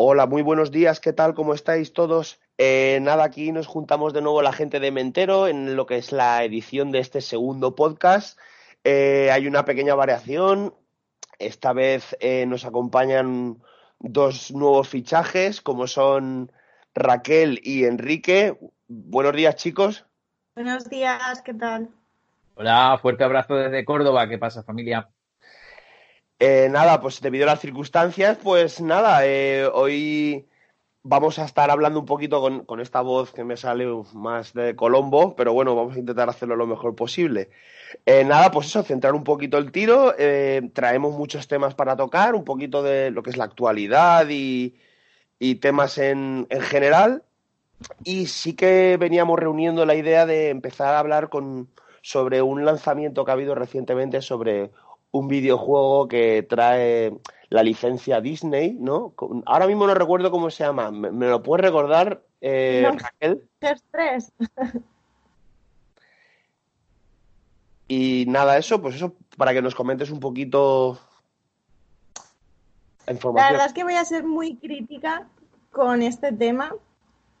Hola, muy buenos días, ¿qué tal? ¿Cómo estáis todos? Eh, nada, aquí nos juntamos de nuevo la gente de Mentero en lo que es la edición de este segundo podcast. Eh, hay una pequeña variación. Esta vez eh, nos acompañan dos nuevos fichajes, como son Raquel y Enrique. Buenos días, chicos. Buenos días, ¿qué tal? Hola, fuerte abrazo desde Córdoba. ¿Qué pasa, familia? Eh, nada, pues debido a las circunstancias, pues nada, eh, hoy vamos a estar hablando un poquito con, con, esta voz que me sale más de Colombo, pero bueno, vamos a intentar hacerlo lo mejor posible. Eh, nada, pues eso, centrar un poquito el tiro, eh, traemos muchos temas para tocar, un poquito de lo que es la actualidad y, y temas en, en general, y sí que veníamos reuniendo la idea de empezar a hablar con, sobre un lanzamiento que ha habido recientemente sobre un videojuego que trae la licencia Disney, ¿no? Ahora mismo no recuerdo cómo se llama. ¿Me, me lo puedes recordar, eh, no, Raquel? tres. y nada, eso, pues eso, para que nos comentes un poquito la información. La verdad es que voy a ser muy crítica con este tema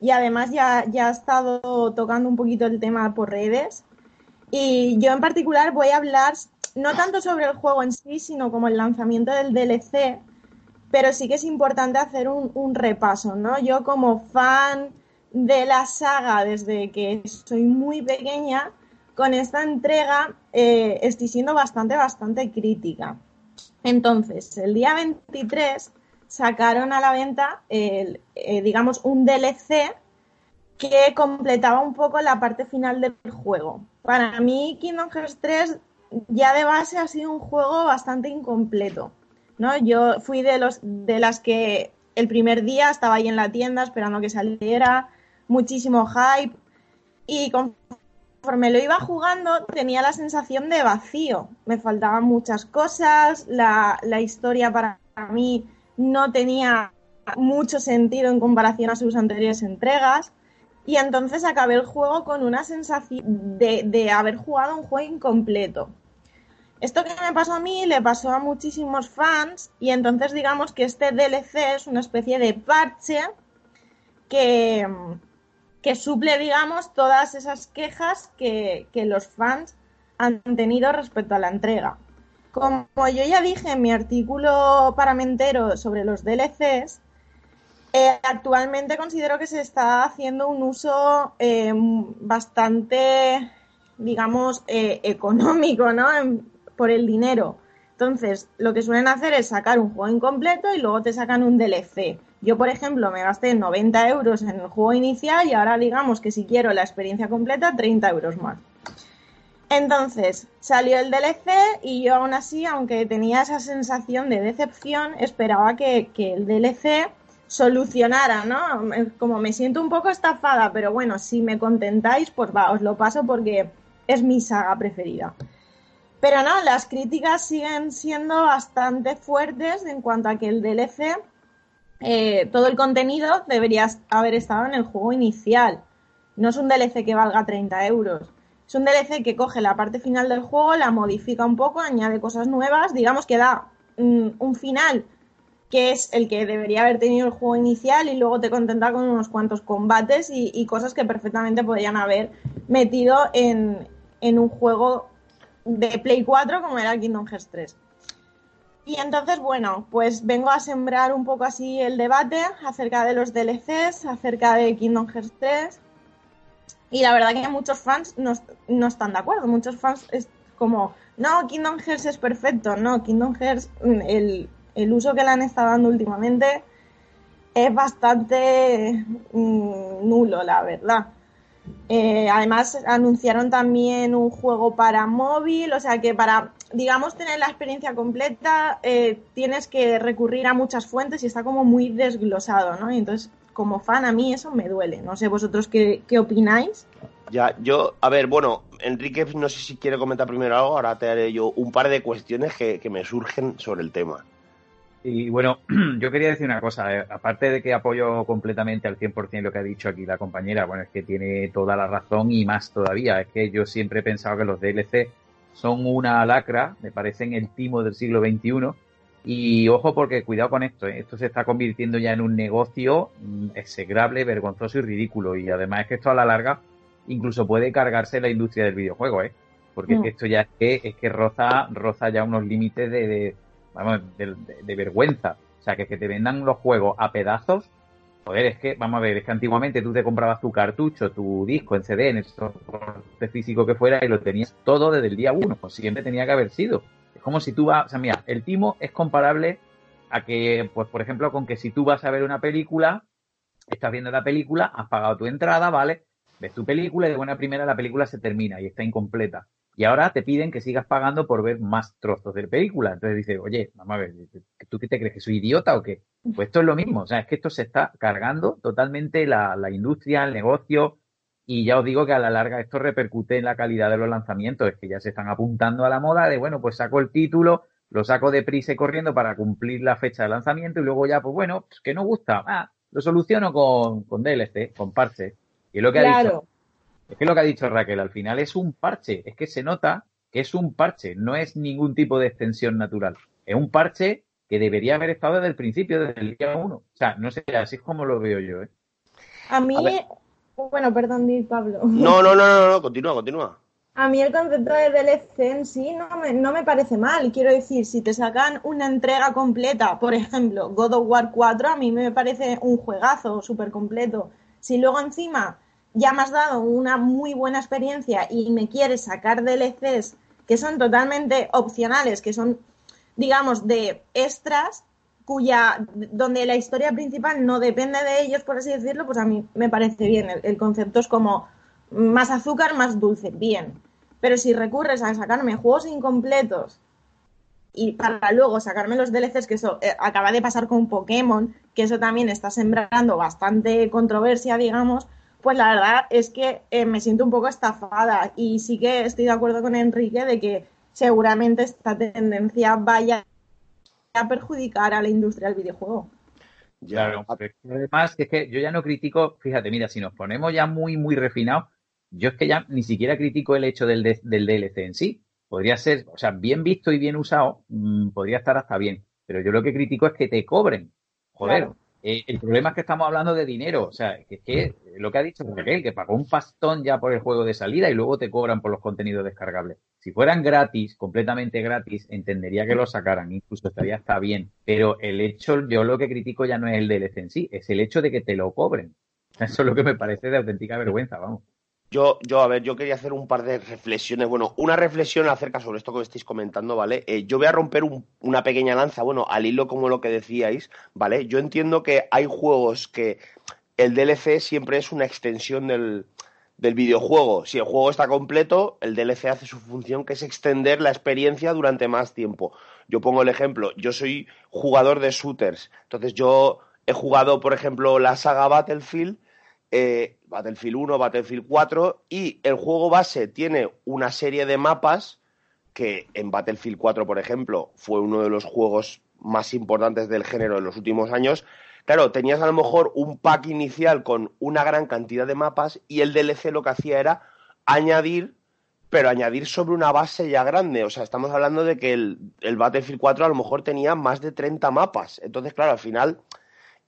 y además ya, ya he estado tocando un poquito el tema por redes. Y yo en particular voy a hablar no tanto sobre el juego en sí, sino como el lanzamiento del DLC, pero sí que es importante hacer un, un repaso, ¿no? Yo como fan de la saga desde que soy muy pequeña, con esta entrega eh, estoy siendo bastante, bastante crítica. Entonces, el día 23 sacaron a la venta, el, eh, digamos, un DLC que completaba un poco la parte final del juego. Para mí, Kingdom Hearts 3 ya de base ha sido un juego bastante incompleto. ¿no? Yo fui de, los, de las que el primer día estaba ahí en la tienda esperando que saliera, muchísimo hype y conforme lo iba jugando tenía la sensación de vacío. Me faltaban muchas cosas, la, la historia para mí no tenía mucho sentido en comparación a sus anteriores entregas. Y entonces acabé el juego con una sensación de, de, haber jugado un juego incompleto. Esto que me pasó a mí le pasó a muchísimos fans y entonces digamos que este DLC es una especie de parche que, que suple, digamos, todas esas quejas que, que los fans han tenido respecto a la entrega. Como yo ya dije en mi artículo paramentero sobre los DLCs, eh, actualmente considero que se está haciendo un uso eh, bastante, digamos, eh, económico, ¿no? Por el dinero. Entonces, lo que suelen hacer es sacar un juego incompleto y luego te sacan un DLC. Yo, por ejemplo, me gasté 90 euros en el juego inicial y ahora digamos que si quiero la experiencia completa, 30 euros más. Entonces, salió el DLC y yo aún así, aunque tenía esa sensación de decepción, esperaba que, que el DLC solucionara, ¿no? Como me siento un poco estafada, pero bueno, si me contentáis, pues va, os lo paso porque es mi saga preferida. Pero no, las críticas siguen siendo bastante fuertes en cuanto a que el DLC, eh, todo el contenido debería haber estado en el juego inicial. No es un DLC que valga 30 euros. Es un DLC que coge la parte final del juego, la modifica un poco, añade cosas nuevas, digamos que da un, un final que es el que debería haber tenido el juego inicial y luego te contenta con unos cuantos combates y, cosas que perfectamente podrían haber metido en, en un juego de Play 4 como era Kingdom Hearts 3. Y entonces, bueno, pues vengo a sembrar un poco así el debate acerca de los DLCs, acerca de Kingdom Hearts 3. Y la verdad que muchos fans no, no están de acuerdo. Muchos fans es como, no, Kingdom Hearts es perfecto. No, Kingdom Hearts, mm, el, el uso que le han estado dando últimamente es bastante mm, nulo, la verdad. Eh, además, anunciaron también un juego para móvil, o sea que para, digamos, tener la experiencia completa eh, tienes que recurrir a muchas fuentes y está como muy desglosado, ¿no? Y entonces, como fan, a mí eso me duele. No sé vosotros qué, qué opináis. Ya, yo, a ver, bueno, Enrique, no sé si quiere comentar primero algo, ahora te haré yo un par de cuestiones que, que me surgen sobre el tema. Y bueno, yo quería decir una cosa, eh, aparte de que apoyo completamente al 100% lo que ha dicho aquí la compañera, bueno, es que tiene toda la razón y más todavía, es que yo siempre he pensado que los DLC son una lacra, me parecen el timo del siglo XXI, y ojo porque cuidado con esto, ¿eh? esto se está convirtiendo ya en un negocio mm, execrable, vergonzoso y ridículo, y además es que esto a la larga incluso puede cargarse la industria del videojuego, ¿eh? porque es que mm. esto ya es que, es que roza, roza ya unos límites de vamos, de, vergüenza. O sea, que, que te vendan los juegos a pedazos. Joder, es que, vamos a ver, es que antiguamente tú te comprabas tu cartucho, tu disco en CD, en el soporte físico que fuera, y lo tenías todo desde el día uno. Pues siempre tenía que haber sido. Es como si tú vas, o sea, mira, el timo es comparable a que, pues por ejemplo, con que si tú vas a ver una película, estás viendo la película, has pagado tu entrada, ¿vale? Ves tu película y de buena primera la película se termina y está incompleta. Y ahora te piden que sigas pagando por ver más trozos de película. Entonces dices, oye, vamos a ver, ¿tú qué te crees que soy idiota o qué? Pues esto es lo mismo. O sea, es que esto se está cargando totalmente la, industria, el negocio. Y ya os digo que a la larga esto repercute en la calidad de los lanzamientos. Es que ya se están apuntando a la moda de, bueno, pues saco el título, lo saco deprisa y corriendo para cumplir la fecha de lanzamiento y luego ya, pues bueno, pues que no gusta. Ah, lo soluciono con, con DLC, con parche. Y es lo que ha dicho es que lo que ha dicho Raquel, al final es un parche, es que se nota que es un parche, no es ningún tipo de extensión natural. Es un parche que debería haber estado desde el principio, desde el día uno. O sea, no sé, así es como lo veo yo. ¿eh? A mí, bueno, perdón, di Pablo. No, no, no, no, no, continúa, continúa. A mí el concepto de DLC en sí no me, no me parece mal. Quiero decir, si te sacan una entrega completa, por ejemplo, God of War 4, a mí me parece un juegazo súper completo. Si luego encima ya me has dado una muy buena experiencia y me quieres sacar DLCs que son totalmente opcionales, que son, digamos, de extras, cuya, donde la historia principal no depende de ellos, por así decirlo, pues a mí me parece bien. El, concepto es como más azúcar, más dulce, bien. Pero si recurres a sacarme juegos incompletos y para luego sacarme los DLCs, que eso eh, acaba de pasar con Pokémon, que eso también está sembrando bastante controversia, digamos, pues la verdad es que eh, me siento un poco estafada y sí que estoy de acuerdo con Enrique de que seguramente esta tendencia vaya a perjudicar a la industria del videojuego. Claro, además es que yo ya no critico, fíjate, mira, si nos ponemos ya muy, muy refinados, yo es que ya ni siquiera critico el hecho del, del DLC en sí. Podría ser, o sea, bien visto y bien usado, mm, podría estar hasta bien. Pero yo lo que critico es que te cobren. Joder, eh, el problema es que estamos hablando de dinero. O sea, es que lo que ha dicho Raquel, que pagó un pastón ya por el juego de salida y luego te cobran por los contenidos descargables. Si fueran gratis, completamente gratis, entendería que lo sacaran, incluso estaría hasta bien. Pero el hecho, yo lo que critico ya no es el DLC en sí, es el hecho de que te lo cobren. Eso es lo que me parece de auténtica vergüenza, vamos. Yo, yo, a ver, yo quería hacer un par de reflexiones. Bueno, una reflexión acerca sobre esto que estáis comentando, ¿vale? Eh, yo voy a romper una pequeña lanza, bueno, al hilo como lo que decíais, ¿vale? Yo entiendo que hay juegos que el DLC siempre es una extensión del, del videojuego. Si el juego está completo, el DLC hace su función, que es extender la experiencia durante más tiempo. Yo pongo el ejemplo, yo soy jugador de shooters, entonces yo he jugado, por ejemplo, la saga Battlefield eh, Battlefield 1, Battlefield 4 y el juego base tiene una serie de mapas que en Battlefield 4, por ejemplo, fue uno de los juegos más importantes del género en los últimos años. Claro, tenías a lo mejor un pack inicial con una gran cantidad de mapas y el DLC lo que hacía era añadir, pero añadir sobre una base ya grande. O sea, estamos hablando de que el, el Battlefield 4 a lo mejor tenía más de 30 mapas. Entonces, claro, al final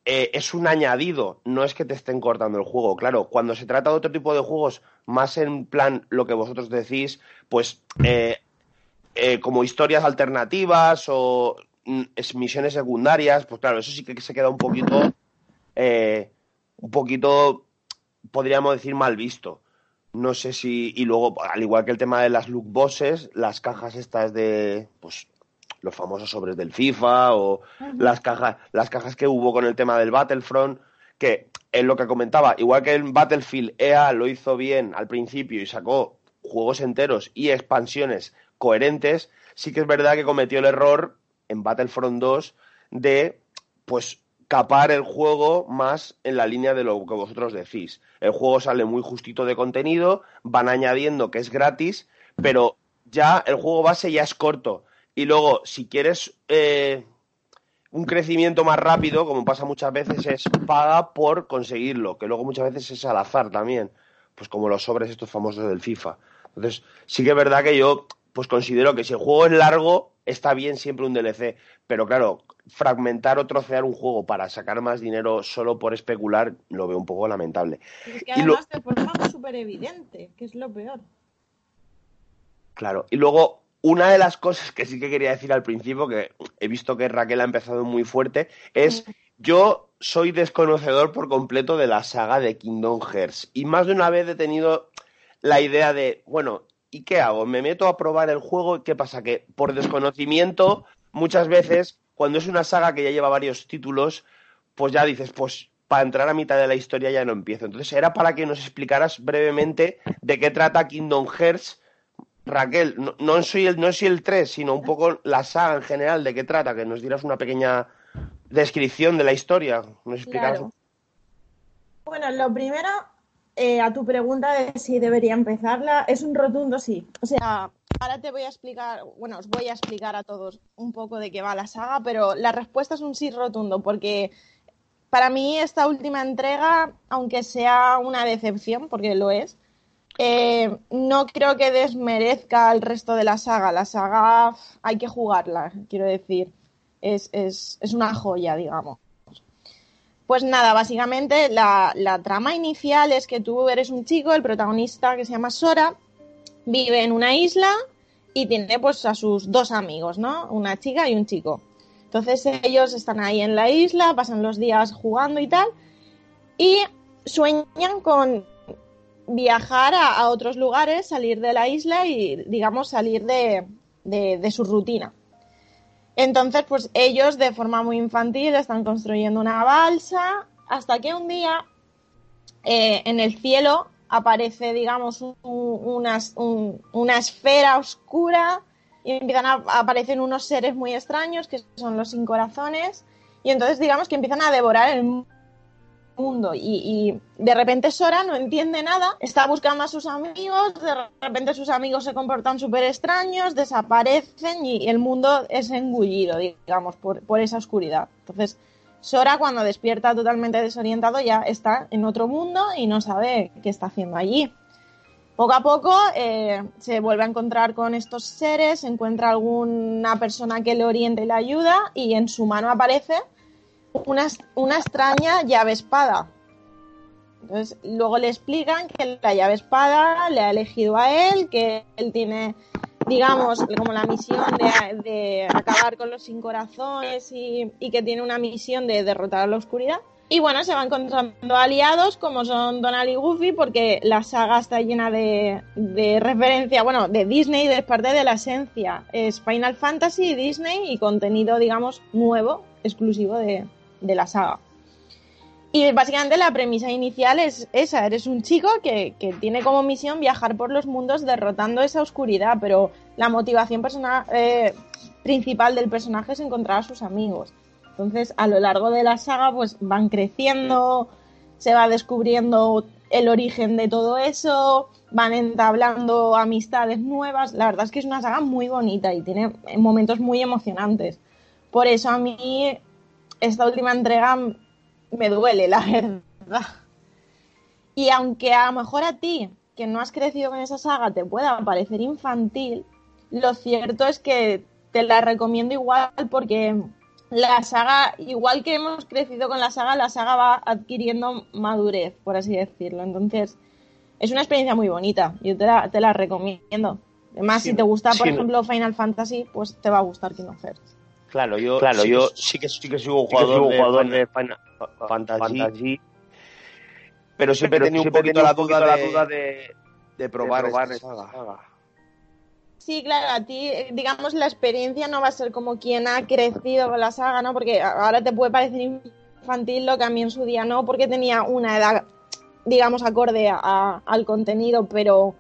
eh, es un añadido, no es que te estén cortando el juego. Claro, cuando se trata de otro tipo de juegos, más en plan lo que vosotros decís, pues eh, eh, como historias alternativas o mm, misiones secundarias, pues claro, eso sí que se queda un poquito, un poquito, podríamos decir, mal visto. No sé si. Y luego, al igual que el tema de las look bosses, las cajas estas de. Pues los famosos sobres del FIFA o las cajas, las cajas que hubo con el tema del Battlefront, que es lo que comentaba, igual que en Battlefield EA lo hizo bien al principio y sacó juegos enteros y expansiones coherentes, sí que es verdad que cometió el error en Battlefront 2 de pues capar el juego más en la línea de lo que vosotros decís. El juego sale muy justito de contenido, van añadiendo que es gratis, pero ya el juego base ya es corto. Y luego, si quieres eh, un crecimiento más rápido, como pasa muchas veces, es paga por conseguirlo, que luego muchas veces es al azar también, pues como los sobres estos famosos del FIFA. Entonces, sí que es verdad que yo pues considero que si el juego es largo, está bien siempre un DLC, pero claro, fragmentar o trocear un juego para sacar más dinero solo por especular lo veo un poco lamentable. Es que además de forma súper evidente, que es lo peor. Claro, y luego una de las cosas que sí que quería decir al principio, que he visto que Raquel ha empezado muy fuerte, es yo soy desconocedor por completo de la saga de Kingdom Hearts y más de una vez he tenido la idea de, bueno, ¿y qué hago? ¿Me meto a probar el juego? y ¿Qué pasa? Que por desconocimiento, muchas veces, cuando es una saga que ya lleva varios títulos, pues ya dices, pues para entrar a mitad de la historia ya no empiezo. Entonces era para que nos explicaras brevemente de qué trata Kingdom Hearts Raquel, no, soy el, no soy el 3, sino un poco la saga en general, de qué trata, que nos dieras una pequeña descripción de la historia. ¿Nos Bueno, lo primero, eh, a tu pregunta de si debería empezarla, es un rotundo sí. O sea, ahora te voy a explicar, bueno, os voy a explicar a todos un poco de qué va la saga, pero la respuesta es un sí rotundo, porque para mí esta última entrega, aunque sea una decepción, porque lo es, eh, no creo que desmerezca el resto de la saga. La saga hay que jugarla, quiero decir. Es, una joya, digamos. Pues nada, básicamente la, trama inicial es que tú eres un chico, el protagonista que se llama Sora, vive en una isla y tiene pues a sus dos amigos, ¿no? Una chica y un chico. Entonces ellos están ahí en la isla, pasan los días jugando y tal, y sueñan con viajar a, otros lugares, salir de la isla y, digamos, salir de, su rutina. Entonces, pues ellos de forma muy infantil están construyendo una balsa hasta que un día eh, en el cielo aparece, digamos, una, una, esfera oscura y empiezan a, aparecer unos seres muy extraños que son los sin corazones y entonces digamos que empiezan a devorar el mundo y, de repente Sora no entiende nada, está buscando a sus amigos, de repente sus amigos se comportan súper extraños, desaparecen y el mundo es engullido, digamos, por, por esa oscuridad. Entonces, Sora cuando despierta totalmente desorientado ya está en otro mundo y no sabe qué está haciendo allí. Poco a poco eh, se vuelve a encontrar con estos seres, encuentra alguna persona que le oriente y le ayuda y en su mano aparece una, una extraña llave espada. Entonces, luego le explican que la llave espada le ha elegido a él, que él tiene, digamos, como la misión de, acabar con los sin corazones y, que tiene una misión de derrotar a la oscuridad. Y bueno, se van encontrando aliados como son Donald y Goofy, porque la saga está llena de, de referencia, bueno, de Disney, de parte de la esencia. Es Final Fantasy, Disney y contenido, digamos, nuevo, exclusivo de, de la saga. Y básicamente la premisa inicial es esa, eres un chico que, tiene como misión viajar por los mundos derrotando esa oscuridad, pero la motivación eh, principal del personaje es encontrar a sus amigos. Entonces, a lo largo de la saga, pues van creciendo, se va descubriendo el origen de todo eso, van entablando amistades nuevas. La verdad es que es una saga muy bonita y tiene momentos muy emocionantes. Por eso a mí esta última entrega me duele, la verdad. Y aunque a lo mejor a ti, que no has crecido con esa saga, te pueda parecer infantil, lo cierto es que te la recomiendo igual porque la saga, igual que hemos crecido con la saga, la saga va adquiriendo madurez, por así decirlo. Entonces, es una experiencia muy bonita. Yo te la, te la recomiendo. Además, si te gusta, por ejemplo, Final Fantasy, pues te va a gustar Kingdom Hearts. Claro, yo, claro, sí, yo que, sí que sí que sigo un jugador, de, jugador de, Final Fantasy, pero siempre he tenido un poquito, la duda, de, de probar, esta saga. Sí, claro, a ti, digamos, la experiencia no va a ser como quien ha crecido con la saga, ¿no? Porque ahora te puede parecer infantil lo que a mí en su día no, porque tenía una edad, digamos, acorde al contenido, pero,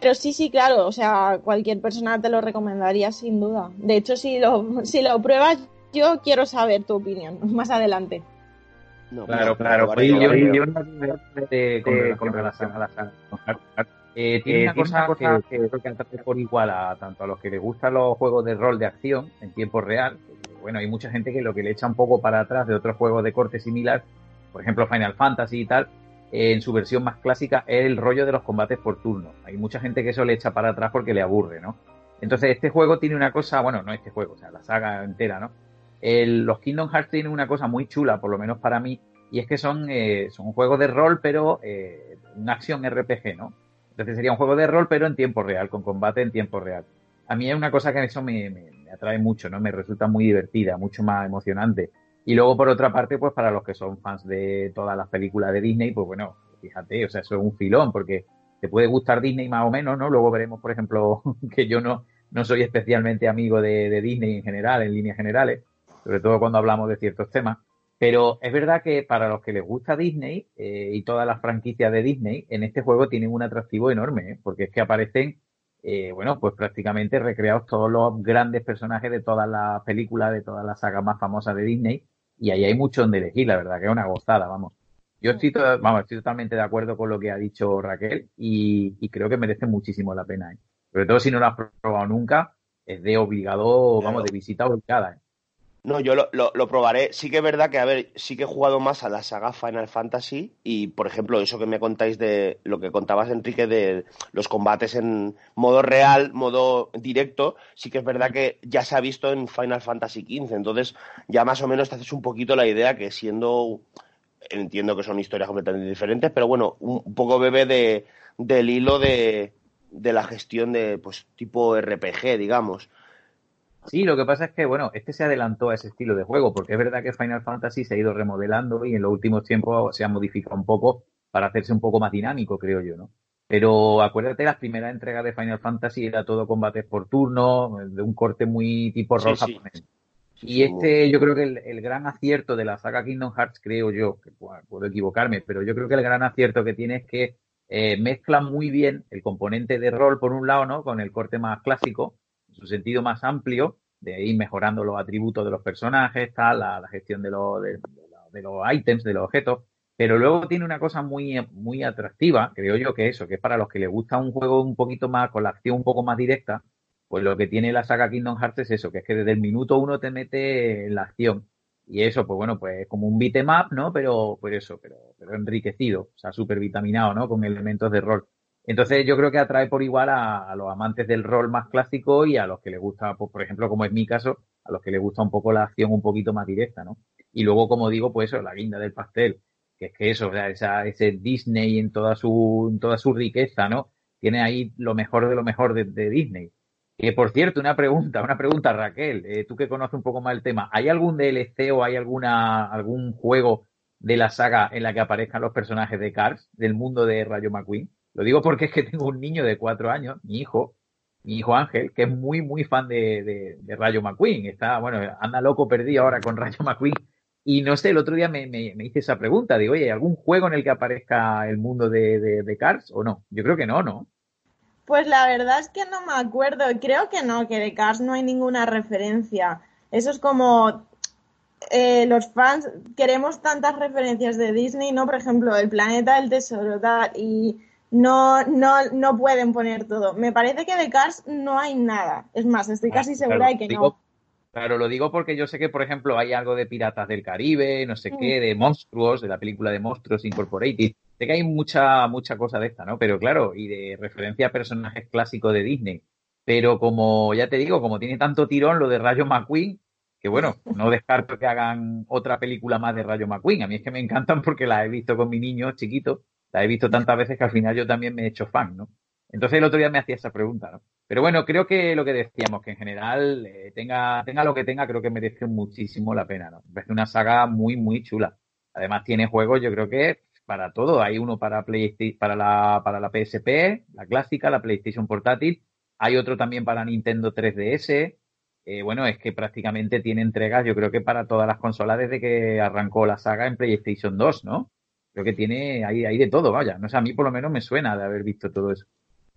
pero sí, sí, claro, o sea, cualquier persona te lo recomendaría sin duda. De hecho, si lo, si lo pruebas, yo quiero saber tu opinión más adelante. claro, claro. Yo, con relación a la saga. Eh, tiene una cosa, que, creo que por igual a tanto a los que les gustan los juegos de rol de acción en tiempo real. Bueno, hay mucha gente que lo que le echa un poco para atrás de otros juegos de corte similar, por ejemplo Final Fantasy y tal, en su versión más clásica es el rollo de los combates por turno. Hay mucha gente que eso le echa para atrás porque le aburre, ¿no? Entonces este juego tiene una cosa, bueno, no este juego, o sea, la saga entera, ¿no? los Kingdom Hearts tienen una cosa muy chula, por lo menos para mí, y es que son, eh, son juegos de rol, pero eh, una acción RPG, ¿no? Entonces sería un juego de rol, pero en tiempo real, con combate en tiempo real. A mí es una cosa que eso me, me, atrae mucho, ¿no? Me resulta muy divertida, mucho más emocionante. Y luego, por otra parte, pues para los que son fans de todas las películas de Disney, pues bueno, fíjate, o sea, eso es un filón, porque te puede gustar Disney más o menos, ¿no? Luego veremos, por ejemplo, que yo no, no soy especialmente amigo de, de Disney en general, en líneas generales, sobre todo cuando hablamos de ciertos temas. Pero es verdad que para los que les gusta Disney eh, y todas las franquicias de Disney, en este juego tienen un atractivo enorme, ¿eh? porque es que aparecen, eh, bueno, pues prácticamente recreados todos los grandes personajes de todas las películas, de todas las sagas más famosas de Disney, y ahí hay mucho donde elegir, la verdad que es una gozada, vamos. Yo estoy, vamos, estoy totalmente de acuerdo con lo que ha dicho Raquel y, creo que merece muchísimo la pena. Sobre todo si no lo has probado nunca, es de obligado, vamos, de visita obligada. No, yo lo, lo, probaré. Sí que es verdad que, a ver, sí que he jugado más a la saga Final Fantasy y, por ejemplo, eso que me contáis de lo que contabas, Enrique, de los combates en modo real, modo directo, sí que es verdad que ya se ha visto en Final Fantasy XV. Entonces, ya más o menos te haces un poquito la idea que siendo, entiendo que son historias completamente diferentes, pero bueno, un poco bebe de, del hilo de, de la gestión de, pues, tipo RPG, digamos. Sí, lo que pasa es que, bueno, este se adelantó a ese estilo de juego, porque es verdad que Final Fantasy se ha ido remodelando y en los últimos tiempos se ha modificado un poco para hacerse un poco más dinámico, creo yo, ¿no? Pero acuérdate, las primeras entregas de Final Fantasy era todo combates por turno, de un corte muy tipo rol japonés. Y este, yo creo que el, gran acierto de la saga Kingdom Hearts, creo yo, que puedo, equivocarme, pero yo creo que el gran acierto que tiene es que eh, mezcla muy bien el componente de rol, por un lado, ¿no? Con el corte más clásico, su sentido más amplio, de ir mejorando los atributos de los personajes, tal, la, gestión de, los de, los ítems, de los objetos. Pero luego tiene una cosa muy, muy atractiva, creo yo que eso, que es para los que les gusta un juego un poquito más, con la acción un poco más directa, pues lo que tiene la saga Kingdom Hearts es eso, que es que desde el minuto uno te mete en la acción. Y eso, pues bueno, pues es como un beatmap, ¿no? Pero, pues eso, pero, pero enriquecido, o sea, súper vitaminado, ¿no? Con elementos de rol. Entonces yo creo que atrae por igual a, los amantes del rol más clásico y a los que les gusta, pues, por ejemplo, como es mi caso, a los que les gusta un poco la acción un poquito más directa, ¿no? Y luego, como digo, pues eso, la guinda del pastel, que es que eso, o sea, esa, ese Disney en toda su, en toda su riqueza, ¿no? Tiene ahí lo mejor de lo mejor de, Disney. Que por cierto, una pregunta, una pregunta, Raquel, eh, tú que conoces un poco más el tema, ¿hay algún DLC o hay alguna, algún juego de la saga en la que aparezcan los personajes de Cars, del mundo de Rayo McQueen? Lo digo porque es que tengo un niño de cuatro años, mi hijo, mi hijo Ángel, que es muy, muy fan de, Rayo McQueen. Está, bueno, anda loco perdido ahora con Rayo McQueen. Y no sé, el otro día me, hice esa pregunta. Digo, oye, ¿hay algún juego en el que aparezca el mundo de, de, Cars o no? Yo creo que no, ¿no? Pues la verdad es que no me acuerdo. Creo que no, que de Cars no hay ninguna referencia. Eso es como eh, los fans queremos tantas referencias de Disney, ¿no? Por ejemplo, el planeta del tesoro, y no, no, no pueden poner todo. Me parece que de Cars no hay nada. Es más, estoy ah, casi segura de que no. Claro, lo digo porque yo sé que, por ejemplo, hay algo de Piratas del Caribe, no sé qué, de Monstruos, de la película de Monstruos Incorporated. Sé que hay mucha, mucha cosa de esta, ¿no? Pero claro, y de referencia a personajes clásicos de Disney. Pero como ya te digo, como tiene tanto tirón lo de Rayo McQueen, que bueno, no descarto que hagan otra película más de Rayo McQueen. A mí es que me encantan porque la he visto con mi niño chiquito la he visto tantas veces que al final yo también me he hecho fan, ¿no? Entonces el otro día me hacía esa pregunta, ¿no? Pero bueno, creo que lo que decíamos, que en general eh, tenga, lo que tenga, creo que merece muchísimo la pena, ¿no? Es una saga muy, muy chula. Además tiene juegos, yo creo que para todo. Hay uno para PlayStation, para la, para la PSP, la clásica, la PlayStation portátil. Hay otro también para Nintendo 3DS. Eh, bueno, es que prácticamente tiene entregas, yo creo que para todas las consolas desde que arrancó la saga en PlayStation 2, ¿no? Creo que tiene ahí, ahí de todo, vaya. No sé, a mí por lo menos me suena de haber visto todo eso.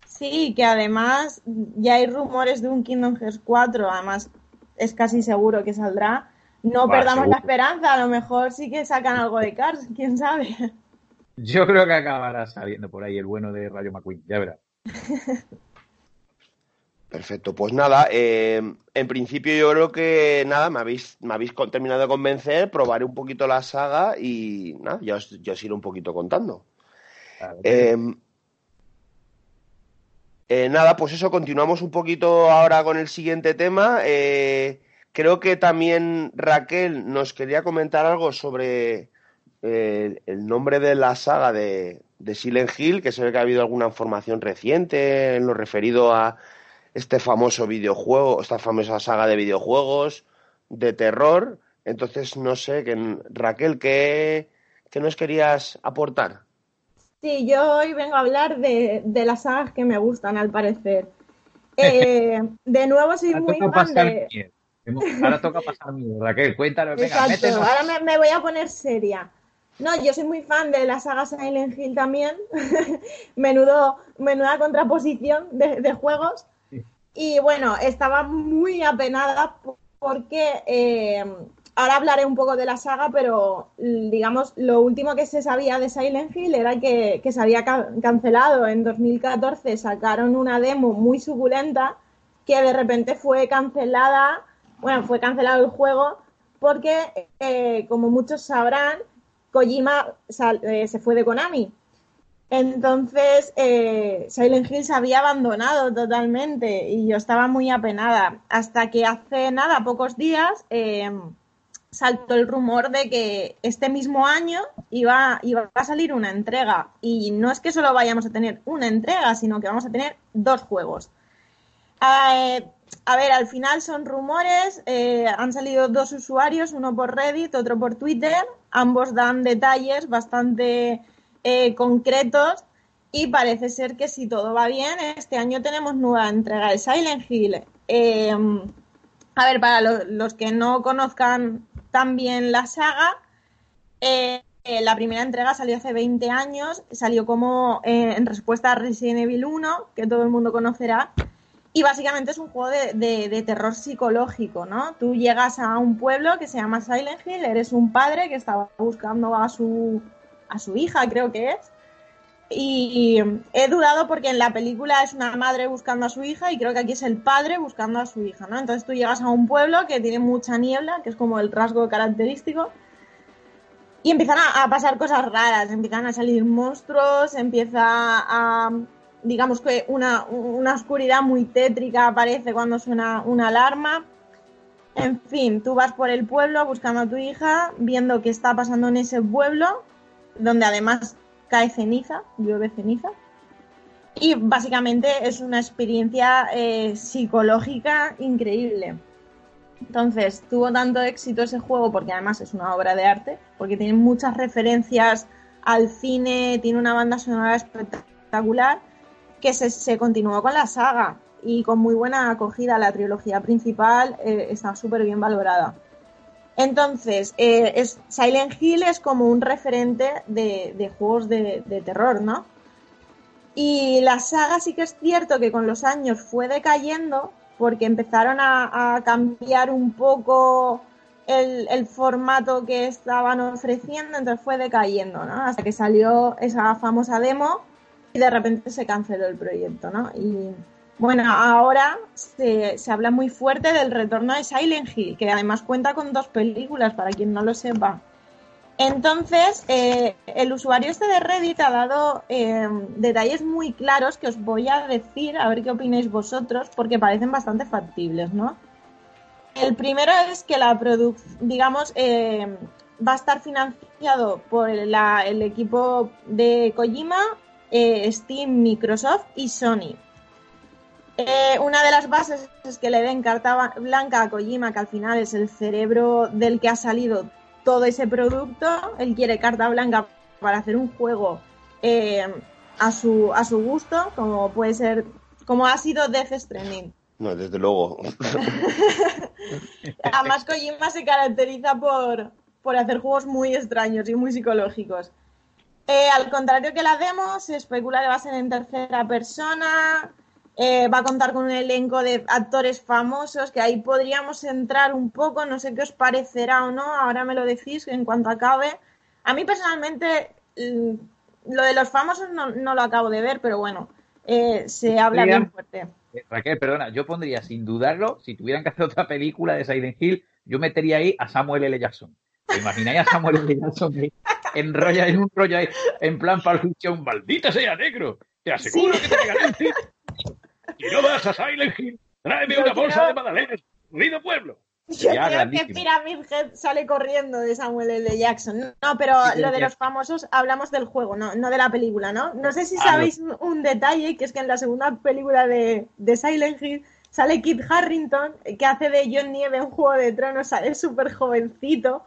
Sí, que además ya hay rumores de un Kingdom Hearts 4, además es casi seguro que saldrá. No perdamos la esperanza, a lo mejor sí que sacan algo de Cars, quién sabe. Yo creo que acabará saliendo por ahí el bueno de Rayo McQueen, ya verás. Perfecto, pues nada, eh, en principio yo creo que nada, me habéis, me habéis terminado de convencer, probaré un poquito la saga y nada, ya os, ya os iré un poquito contando. Em, eh, nada, pues eso, continuamos un poquito ahora con el siguiente tema. Eh, creo que también Raquel nos quería comentar algo sobre el nombre de la saga de, de Silent Hill, que se ve que ha habido alguna información reciente en lo referido a este famoso videojuego, esta famosa saga de videojuegos de terror. Entonces, no sé, que, Raquel, ¿qué, nos querías aportar? Sí, yo hoy vengo a hablar de, las sagas que me gustan, al parecer. Eh, de nuevo, soy muy fan de. Ahora toca pasar miedo, Raquel, cuéntanos. Venga, ahora me, voy a poner seria. No, yo soy muy fan de la saga Silent Hill también. Menudo, menuda contraposición de juegos. Y bueno, estaba muy apenada porque eh, ahora hablaré un poco de la saga, pero digamos, lo último que se sabía de Silent Hill era que, se había cancelado. En 2014 sacaron una demo muy suculenta que de repente fue cancelada, bueno, fue cancelado el juego porque, eh, como muchos sabrán, Kojima eh, se fue de Konami. Entonces, eh, Silent Hill se había abandonado totalmente y yo estaba muy apenada. Hasta que hace nada, pocos días, eh, saltó el rumor de que este mismo año iba, iba a salir una entrega. Y no es que solo vayamos a tener una entrega, sino que vamos a tener dos juegos. Eh, a ver, al final son rumores. han salido dos usuarios, uno por Reddit, otro por Twitter. Ambos dan detalles bastante eh, concretos y parece ser que si todo va bien, este año tenemos nueva entrega de Silent Hill. Em, a ver, para los que no conozcan tan bien la saga, eh, eh, la primera entrega salió hace 20 años, salió como en respuesta a Resident Evil 1, que todo el mundo conocerá, y básicamente es un juego de, de, terror psicológico, ¿no? Tú llegas a un pueblo que se llama Silent Hill, eres un padre que estaba buscando a su a su hija, creo que es. Y he dudado porque en la película es una madre buscando a su hija y creo que aquí es el padre buscando a su hija, ¿no? Entonces tú llegas a un pueblo que tiene mucha niebla, que es como el rasgo característico, y empiezan a, pasar cosas raras, empiezan a salir monstruos, empieza a, digamos que una, una oscuridad muy tétrica aparece cuando suena una alarma. En fin, tú vas por el pueblo buscando a tu hija, viendo qué está pasando en ese pueblo donde además cae ceniza, llueve ceniza. Y básicamente es una experiencia eh, psicológica increíble. Entonces, tuvo tanto éxito ese juego porque además es una obra de arte, porque tiene muchas referencias al cine, tiene una banda sonora espectacular, que se, continuó con la saga y con muy buena acogida. La trilogía principal eh, está súper bien valorada. Entonces, eh, Silent Hill es como un referente de, juegos de, terror, ¿no? Y la saga sí que es cierto que con los años fue decayendo porque empezaron a, cambiar un poco el, formato que estaban ofreciendo, entonces fue decayendo, ¿no? Hasta que salió esa famosa demo y de repente se canceló el proyecto, ¿no? Y, bueno, ahora se, habla muy fuerte del retorno de Silent Hill, que además cuenta con dos películas, para quien no lo sepa. Entonces, eh, el usuario este de Reddit ha dado eh, detalles muy claros que os voy a decir, a ver qué opináis vosotros, porque parecen bastante factibles, ¿no? El primero es que la producción, digamos, eh, va a estar financiado por el equipo de Kojima, Steam, Microsoft y Sony. Eh, una de las bases es que le den carta blanca a Kojima, que al final es el cerebro del que ha salido todo ese producto. Él quiere carta blanca para hacer un juego eh, a, su, a su gusto, como puede ser, como ha sido Death Stranding. No, desde luego. Además, Kojima se caracteriza por, por hacer juegos muy extraños y muy psicológicos. Eh, al contrario que la demo, se especula que va a ser en tercera persona, eh, va a contar con un elenco de actores famosos, que ahí podríamos entrar un poco, no sé qué os parecerá o no, ahora me lo decís en cuanto acabe. A mí personalmente, mm, lo de los famosos no, no lo acabo de ver, pero bueno, eh, se habla bien fuerte. Raquel, perdona, yo pondría sin dudarlo, si tuvieran que hacer otra película de Silent Hill, yo metería ahí a Samuel L. Jackson. ¿Te imagináis a Samuel L. Jackson enrolla en un rollo ahí, en plan un maldita sea negro, te aseguro que te pegaré Y no vas a Silent Hill, tráeme una bolsa de magdalenas, ruido pueblo. Yo creo que Pyramid Head sale corriendo de Samuel L. Jackson. No, pero lo de los famosos hablamos del juego, no, no de la película, ¿no? No sé si ah, sabéis un detalle, que es que en la segunda película de, de Silent Hill sale Kit Harrington, que hace de John Nieve en Juego de Tronos, sale súper jovencito.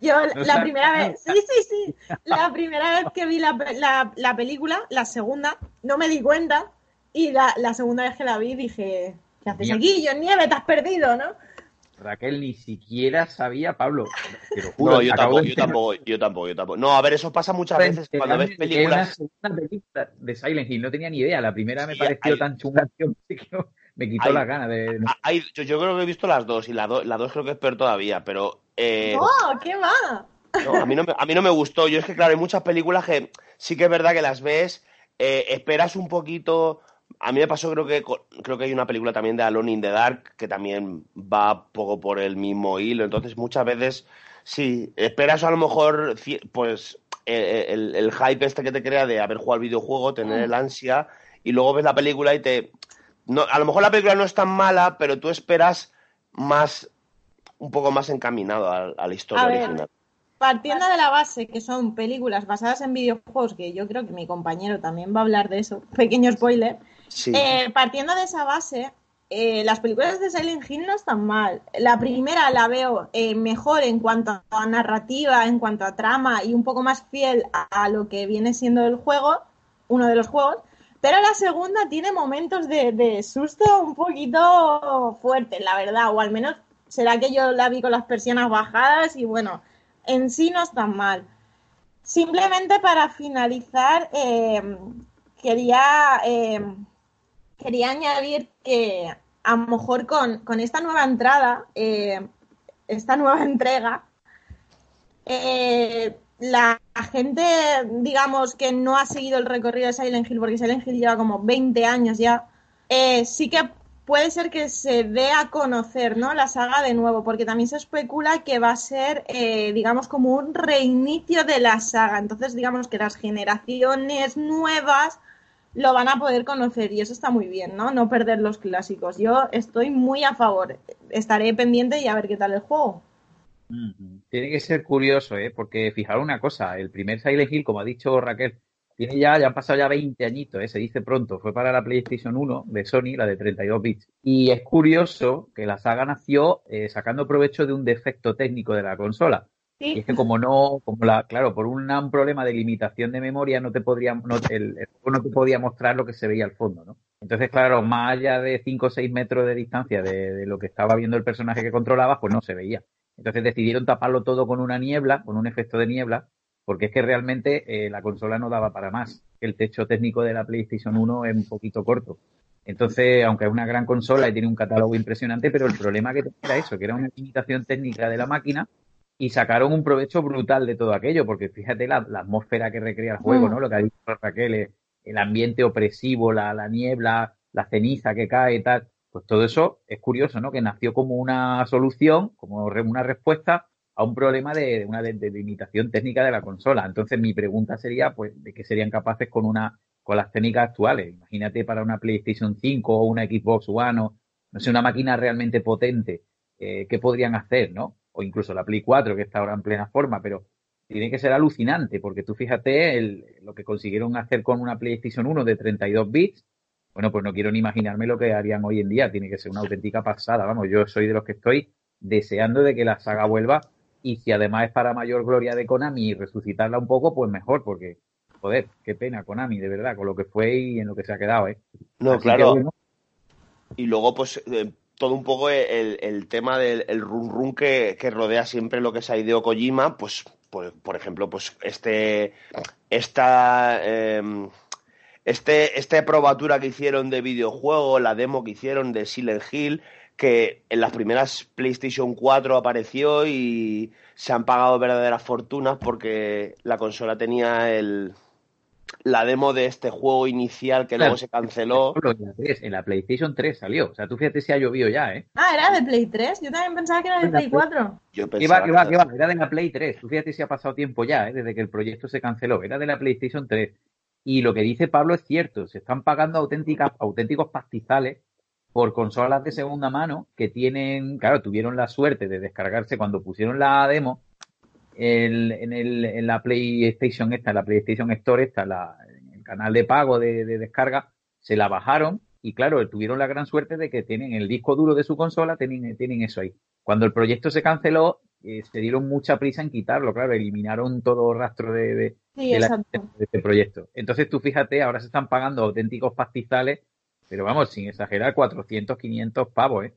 Yo la primera vez, sí, sí, sí, la primera vez que vi la, la, película, la segunda, no me di cuenta, y la, la segunda vez que la vi dije, ¿qué haces aquí, John Nieve? Te has perdido, ¿no? Raquel ni siquiera sabía, Pablo. no, yo tampoco, yo tampoco, yo tampoco, yo tampoco. No, a ver, eso pasa muchas veces cuando ves películas. Una película de Silent Hill, no tenía ni idea. La primera me pareció tan chunga que me quitó la gana de. yo, creo que he visto las dos y la, la dos creo que es peor todavía, pero. Eh, ¡No! ¿Qué va? a, mí no me, a mí no me gustó. Yo es que, claro, hay muchas películas que sí que es verdad que las ves, eh, esperas un poquito a mí me pasó, creo que creo que hay una película también de Alone in the Dark que también va poco por el mismo hilo. Entonces, muchas veces, sí, esperas a lo mejor, pues, eh, eh, el, hype este que te crea de haber jugado al videojuego, tener el ansia, y luego ves la película y te. No, a lo mejor la película no es tan mala, pero tú esperas más, un poco más encaminado a, la historia original. Partiendo de la base que son películas basadas en videojuegos, que yo creo que mi compañero también va a hablar de eso, pequeño spoiler, eh, partiendo de esa base, eh, las películas de Silent Hill no están mal. La primera la veo eh, mejor en cuanto a narrativa, en cuanto a trama y un poco más fiel a, lo que viene siendo el juego, uno de los juegos. Pero la segunda tiene momentos de, susto un poquito fuertes, la verdad, o al menos será que yo la vi con las persianas bajadas y bueno, en sí no están mal. Simplemente para finalizar, quería quería añadir que a lo mejor con, esta nueva entrada, eh, esta nueva entrega, eh, la gente, digamos, que no ha seguido el recorrido de Silent Hill, porque Silent Hill lleva como 20 años ya, eh, sí que puede ser que se dé a conocer ¿no? la saga de nuevo, porque también se especula que va a ser, digamos, como un reinicio de la saga. Entonces, digamos que las generaciones nuevas lo van a poder conocer y eso está muy bien, ¿no? No perder los clásicos. Yo estoy muy a favor. Estaré pendiente y a ver qué tal el juego. Tiene que ser curioso, ¿eh? Porque fijaros una cosa, el primer Silent Hill, como ha dicho Raquel, tiene ya, ya han pasado ya 20 añitos, ¿eh? se dice pronto, fue para la PlayStation 1 de Sony, la de 32 bits. Y es curioso que la saga nació eh, sacando provecho de un defecto técnico de la consola. Y es que como no, como la, claro, por un, problema de limitación de memoria no te podría, no, el, no te podía mostrar lo que se veía al fondo, ¿no? Entonces, claro, más allá de 5 o 6 metros de distancia de, lo que estaba viendo el personaje que controlaba, pues no se veía. Entonces decidieron taparlo todo con una niebla, con un efecto de niebla, porque es que realmente eh, la consola no daba para más. El techo técnico de la PlayStation 1 es un poquito corto. Entonces, aunque es una gran consola y tiene un catálogo impresionante, pero el problema que tenía era eso, que era una limitación técnica de la máquina y sacaron un provecho brutal de todo aquello, porque fíjate la, atmósfera que recrea el juego, mm. ¿no? Lo que ha dicho Raquel, el ambiente opresivo, la, la niebla, la ceniza que cae y tal. Pues todo eso es curioso, ¿no? Que nació como una solución, como una respuesta a un problema de, una de, limitación técnica de la consola. Entonces mi pregunta sería, pues, de qué serían capaces con una con las técnicas actuales. Imagínate para una PlayStation 5 o una Xbox One o, no sé, una máquina realmente potente, eh, ¿qué podrían hacer, no? O incluso la Play 4 que está ahora en plena forma, pero tiene que ser alucinante porque tú fíjate lo que consiguieron hacer con una PlayStation 1 de 32 bits. Bueno, pues no quiero ni imaginarme lo que harían hoy en día. Tiene que ser una auténtica pasada. Vamos, yo soy de los que estoy deseando de que la saga vuelva Y si además es para mayor gloria de Konami y resucitarla un poco, pues mejor, porque, joder, qué pena Konami, de verdad, con lo que fue y en lo que se ha quedado, ¿eh? No, claro. Y luego, pues, eh, todo un poco el, tema del run run que, rodea siempre lo que es Hideo Kojima, pues, por, por ejemplo, pues este, esta, em, este, esta probatura que hicieron de videojuego, la demo que hicieron de Silent Hill, que en las primeras PlayStation 4 apareció y se han pagado verdaderas fortunas porque la consola tenía el, la demo de este juego inicial que luego se canceló. En la PlayStation 3 salió. O sea, tú fíjate si ha llovido ya, ¿eh? Ah, era de Play 3. Yo también pensaba que era de Play 4. Yo pensaba que va, que va, Era de la Play 3. Tú fíjate si ha pasado tiempo ya, ¿eh? Desde que el proyecto se canceló. Era de la PlayStation 3. Y lo que dice Pablo es cierto. Se están pagando auténticas, auténticos pastizales por consolas de segunda mano que tienen, claro, tuvieron la suerte de descargarse cuando pusieron la demo en, el, en la PlayStation esta, en la PlayStation Store esta, la, el canal de pago de, descarga, se la bajaron y claro, tuvieron la gran suerte de que tienen el disco duro de su consola, tienen, tienen eso ahí. Cuando el proyecto se canceló, eh, se dieron mucha prisa en quitarlo, claro, eliminaron todo rastro de, de, este proyecto. Entonces tú fíjate, ahora se están pagando auténticos pastizales, pero vamos, sin exagerar, 400, 500 pavos, ¿eh?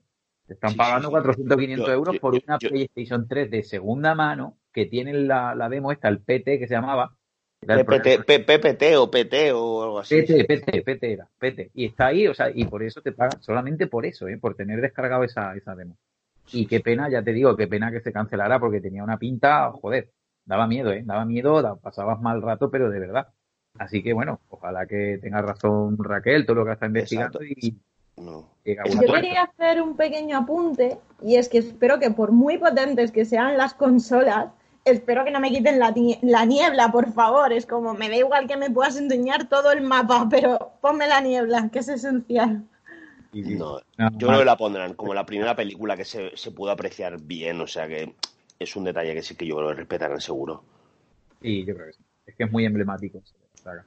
Se están pagando 400, 500 euros por una PlayStation 3 de segunda mano que tiene la, la demo esta, el PT que se llamaba. PPT, PPT o PT o algo así. PT, PT, PT era, PT. Y está ahí, o sea, y por eso te pagan, solamente por eso, ¿eh? por tener descargado esa, esa demo. Y qué pena, ya te digo, qué pena que se cancelara porque tenía una pinta, joder, daba miedo, ¿eh? Daba miedo, pasabas mal rato, pero de verdad. Así que bueno, ojalá que tenga razón Raquel, todo lo que está investigando y, no. Yo quería hacer un pequeño apunte y es que espero que por muy potentes que sean las consolas, espero que no me quiten la, niebla, por favor. Es como, me da igual que me puedas enseñar todo el mapa, pero ponme la niebla, que es esencial. No, yo creo que la pondrán como la primera película que se, se pudo apreciar bien, o sea que es un detalle que sí que yo lo respetarán seguro. Sí, yo creo que sí. Es que es muy emblemático.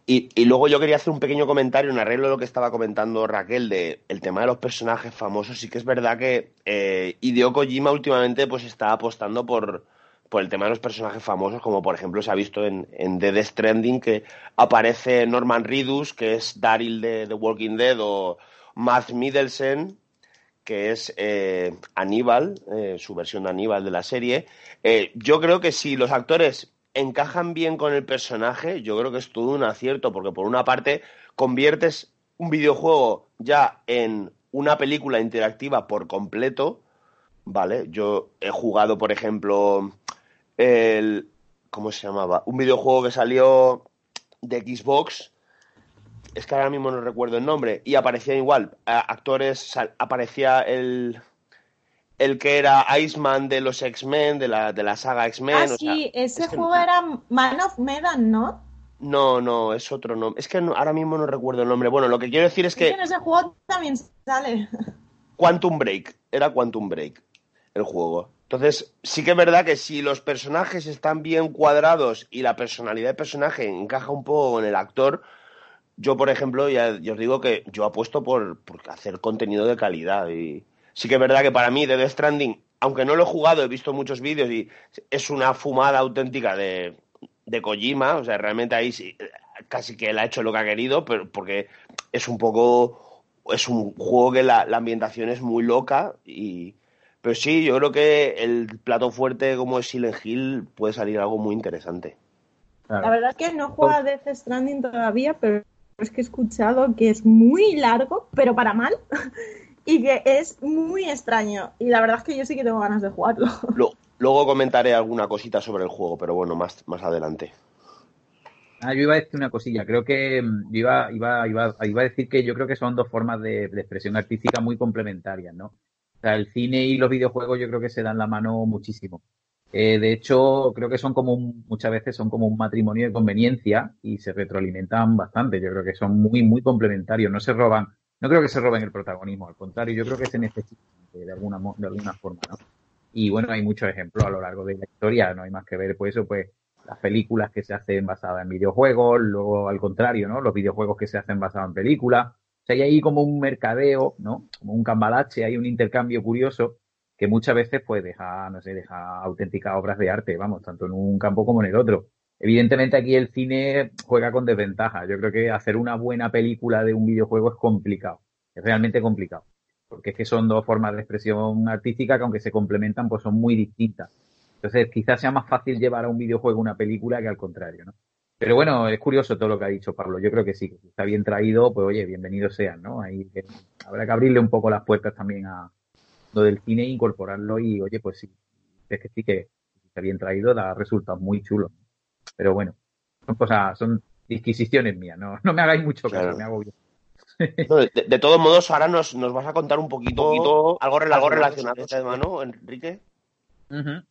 Y, y, luego yo quería hacer un pequeño comentario en arreglo de lo que estaba comentando Raquel de el tema de los personajes famosos. Sí que es verdad que eh, Hideo Kojima últimamente pues está apostando por, por el tema de los personajes famosos, como por ejemplo se ha visto en, en Dead Stranding que aparece Norman Reedus, que es Daryl de The Walking Dead, o Matt Middelsen, que es eh, Aníbal, eh, su versión de Aníbal de la serie. Eh, yo creo que si los actores encajan bien con el personaje, yo creo que es todo un acierto, porque por una parte conviertes un videojuego ya en una película interactiva por completo, ¿vale? Yo he jugado, por ejemplo, el... ¿Cómo se llamaba? Un videojuego que salió de Xbox, es que ahora mismo no recuerdo el nombre, y aparecía igual, actores, aparecía el el que era Iceman de los X-Men, de la, de la saga X-Men. Ah, sí, ese juego era Man of Medan, ¿no? No, no, es otro nombre. Es que ahora mismo no recuerdo el nombre. Bueno, lo que quiero decir es, que... en ese juego también sale. Quantum Break, era Quantum Break el juego. Entonces, sí que es verdad que si los personajes están bien cuadrados y la personalidad del personaje encaja un poco con el actor, yo, por ejemplo, ya, os digo que yo apuesto por, por hacer contenido de calidad y Sí que es verdad que para mí The Death Stranding, aunque no lo he jugado, he visto muchos vídeos y es una fumada auténtica de, de Kojima, o sea, realmente ahí sí, casi que él ha hecho lo que ha querido, pero porque es un poco, es un juego que la, ambientación es muy loca y... Pero sí, yo creo que el plato fuerte como es Silent Hill puede salir algo muy interesante. La verdad es que no juega Death Stranding todavía, pero es que he escuchado que es muy largo, pero para mal. y que es muy extraño. Y la verdad es que yo sí que tengo ganas de jugarlo. Luego, comentaré alguna cosita sobre el juego, pero bueno, más, más adelante. Ah, yo iba a decir una cosilla. Creo que mm, yo iba, iba, iba, iba a decir que yo creo que son dos formas de, expresión artística muy complementarias, ¿no? El cine y los videojuegos yo creo que se dan la mano muchísimo. Eh, de hecho, creo que son como muchas veces son como un matrimonio de conveniencia y se retroalimentan bastante. Yo creo que son muy, muy complementarios. No se roban no creo que se roben el protagonismo, al contrario, yo creo que se necesita de alguna, de alguna forma, ¿no? Y bueno, hay muchos ejemplos a lo largo de la historia, no hay más que ver, pues eso, pues las películas que se hacen basadas en videojuegos, luego al contrario, ¿no? Los videojuegos que se hacen basados en películas. Sea, hay ahí como un mercadeo, ¿no? Como un cambalache, hay un intercambio curioso que muchas veces pues deja, no sé, deja auténticas obras de arte, vamos, tanto en un campo como en el otro. Evidentemente aquí el cine juega con desventaja. Yo creo que hacer una buena película de un videojuego es complicado, es realmente complicado, porque es que son dos formas de expresión artística que aunque se complementan pues son muy distintas. Entonces quizás sea más fácil llevar a un videojuego una película que al contrario, ¿no? Pero bueno, es curioso todo lo que ha dicho Pablo. Yo creo que sí, que si está bien traído, pues oye, bienvenidos sean, ¿no? Ahí habrá que abrirle un poco las puertas también a lo del cine e incorporarlo y oye, pues sí, es que sí que está bien traído, da resultados muy chulos. Pero bueno, son cosas, son disquisiciones mías, no, no me hagáis mucho caso, me hago bien. de, todos modos, ahora nos, nos vas a contar un poquito, algo, relacionado, con este tema,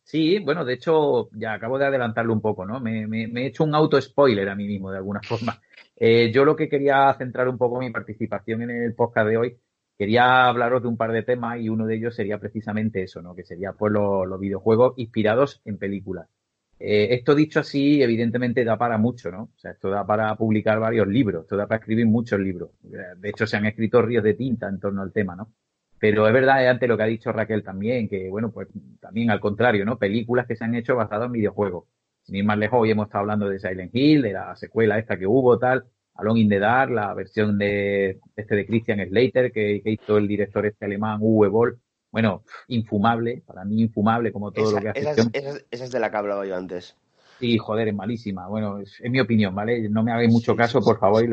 Sí, bueno, de hecho, ya acabo de adelantarlo un poco, ¿no? Me, he hecho un auto-spoiler a mí mismo, de alguna forma. Eh, yo lo que quería centrar un poco mi participación en el podcast de hoy, quería hablaros de un par de temas y uno de ellos sería precisamente eso, ¿no? Que sería pues los videojuegos inspirados en películas. Eh, esto dicho así, evidentemente da para mucho, ¿no? O sea, esto da para publicar varios libros, esto da para escribir muchos libros. De hecho, se han escrito ríos de tinta en torno al tema, ¿no? Pero es verdad, ante lo que ha dicho Raquel también, que bueno, pues también al contrario, ¿no? Películas que se han hecho basadas en videojuegos. Sin ir más lejos, hoy hemos estado hablando de Silent Hill, de la secuela esta que hubo, tal, Alone in the Dark, la versión de este de Christian Slater que, hizo el director este alemán Uwe Boll bueno, infumable, para mí infumable como todo lo que hace. Esa, es de la que hablaba yo antes. Sí, joder, es malísima. Bueno, es, mi opinión, ¿vale? No me hagáis mucho caso, por favor, y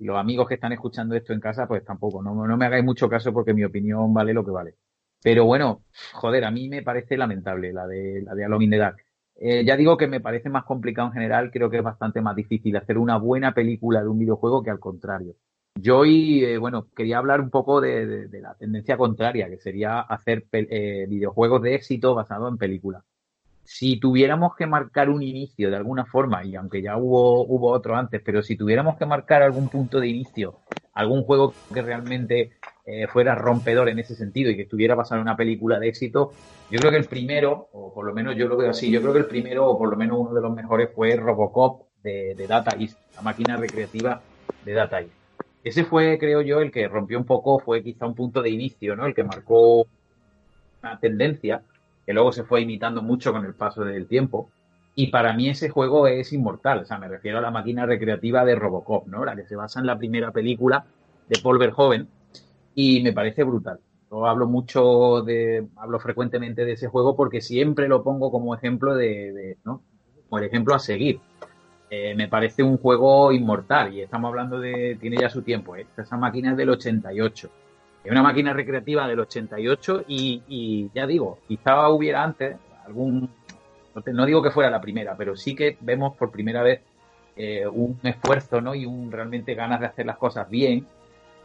los amigos que están escuchando esto en casa, pues tampoco. No, no me hagáis mucho caso porque mi opinión vale lo que vale. Pero bueno, joder, a mí me parece lamentable la de, la de Alone in Dark. Eh, ya digo que me parece más complicado en general, creo que es bastante más difícil hacer una buena película de un videojuego que al contrario. Yo hoy, eh, bueno, quería hablar un poco de, la tendencia contraria, que sería hacer eh, videojuegos de éxito basados en películas. Si tuviéramos que marcar un inicio de alguna forma, y aunque ya hubo, hubo otro antes, pero si tuviéramos que marcar algún punto de inicio, algún juego que realmente eh, fuera rompedor en ese sentido y que estuviera basado en una película de éxito, yo creo que el primero, o por lo menos yo lo veo así, yo creo que el primero, o por lo menos uno de los mejores, fue Robocop de, de Data East, la máquina recreativa de Data East ese fue, creo yo, el que rompió un poco, fue quizá un punto de inicio, ¿no? El que marcó una tendencia que luego se fue imitando mucho con el paso del tiempo. Y para mí ese juego es inmortal, o sea, me refiero a la máquina recreativa de Robocop, ¿no? La que se basa en la primera película de Paul Verhoeven y me parece brutal. Yo hablo mucho de, hablo frecuentemente de ese juego porque siempre lo pongo como ejemplo de, ¿no? Como el ejemplo a seguir. Eh, me parece un juego inmortal y estamos hablando de, tiene ya su tiempo, ¿eh? esa máquina es del 88. Es una máquina recreativa del 88 y, y ya digo, quizá hubiera antes algún, no, digo que fuera la primera, pero sí que vemos por primera vez eh, un esfuerzo ¿no? y un realmente ganas de hacer las cosas bien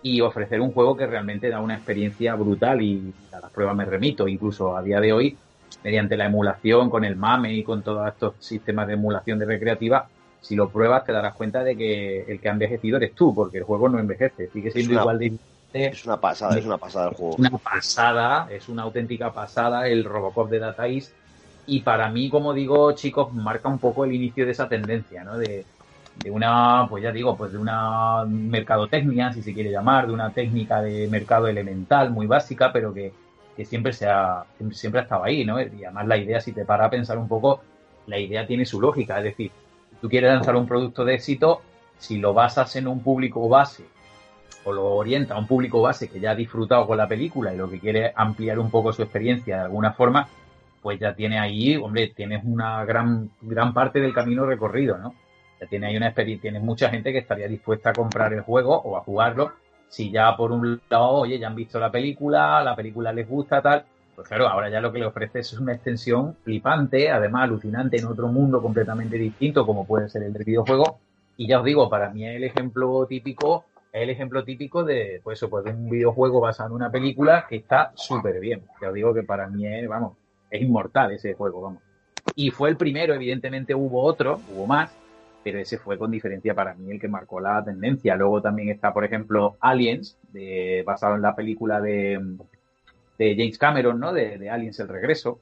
y ofrecer un juego que realmente da una experiencia brutal y a las pruebas me remito, incluso a día de hoy, mediante la emulación, con el MAME y con todos estos sistemas de emulación de recreativa, si lo pruebas te darás cuenta de que el que ha envejecido eres tú, porque el juego no envejece, sigue siendo igual de... Es una pasada, es una pasada el juego. Una pasada, es una auténtica pasada el Robocop de Data East. Y para mí, como digo, chicos, marca un poco el inicio de esa tendencia, ¿no? De, de una, pues ya digo, pues de una mercadotecnia, si se quiere llamar, de una técnica de mercado elemental muy básica, pero que, que siempre, se ha, siempre ha estado ahí, ¿no? Y además la idea, si te para a pensar un poco, la idea tiene su lógica, es decir, tú quieres lanzar un producto de éxito, si lo basas en un público base o lo orienta a un público base que ya ha disfrutado con la película y lo que quiere ampliar un poco su experiencia de alguna forma, pues ya tiene ahí, hombre, tienes una gran, gran parte del camino recorrido, ¿no? Ya tiene ahí una experiencia, tienes mucha gente que estaría dispuesta a comprar el juego o a jugarlo si ya por un lado, oye, ya han visto la película, la película les gusta, tal, pues claro, ahora ya lo que le ofrece es una extensión flipante, además alucinante en otro mundo completamente distinto como puede ser el del videojuego. Y ya os digo, para mí el ejemplo típico, es el ejemplo típico de, pues pues de un videojuego basado en una película que está súper bien. Os digo que para mí es, vamos, es inmortal ese juego, vamos. Y fue el primero, evidentemente hubo otro, hubo más, pero ese fue con diferencia para mí el que marcó la tendencia. Luego también está, por ejemplo, Aliens, de, basado en la película de de James Cameron, ¿no? De, Aliens el regreso,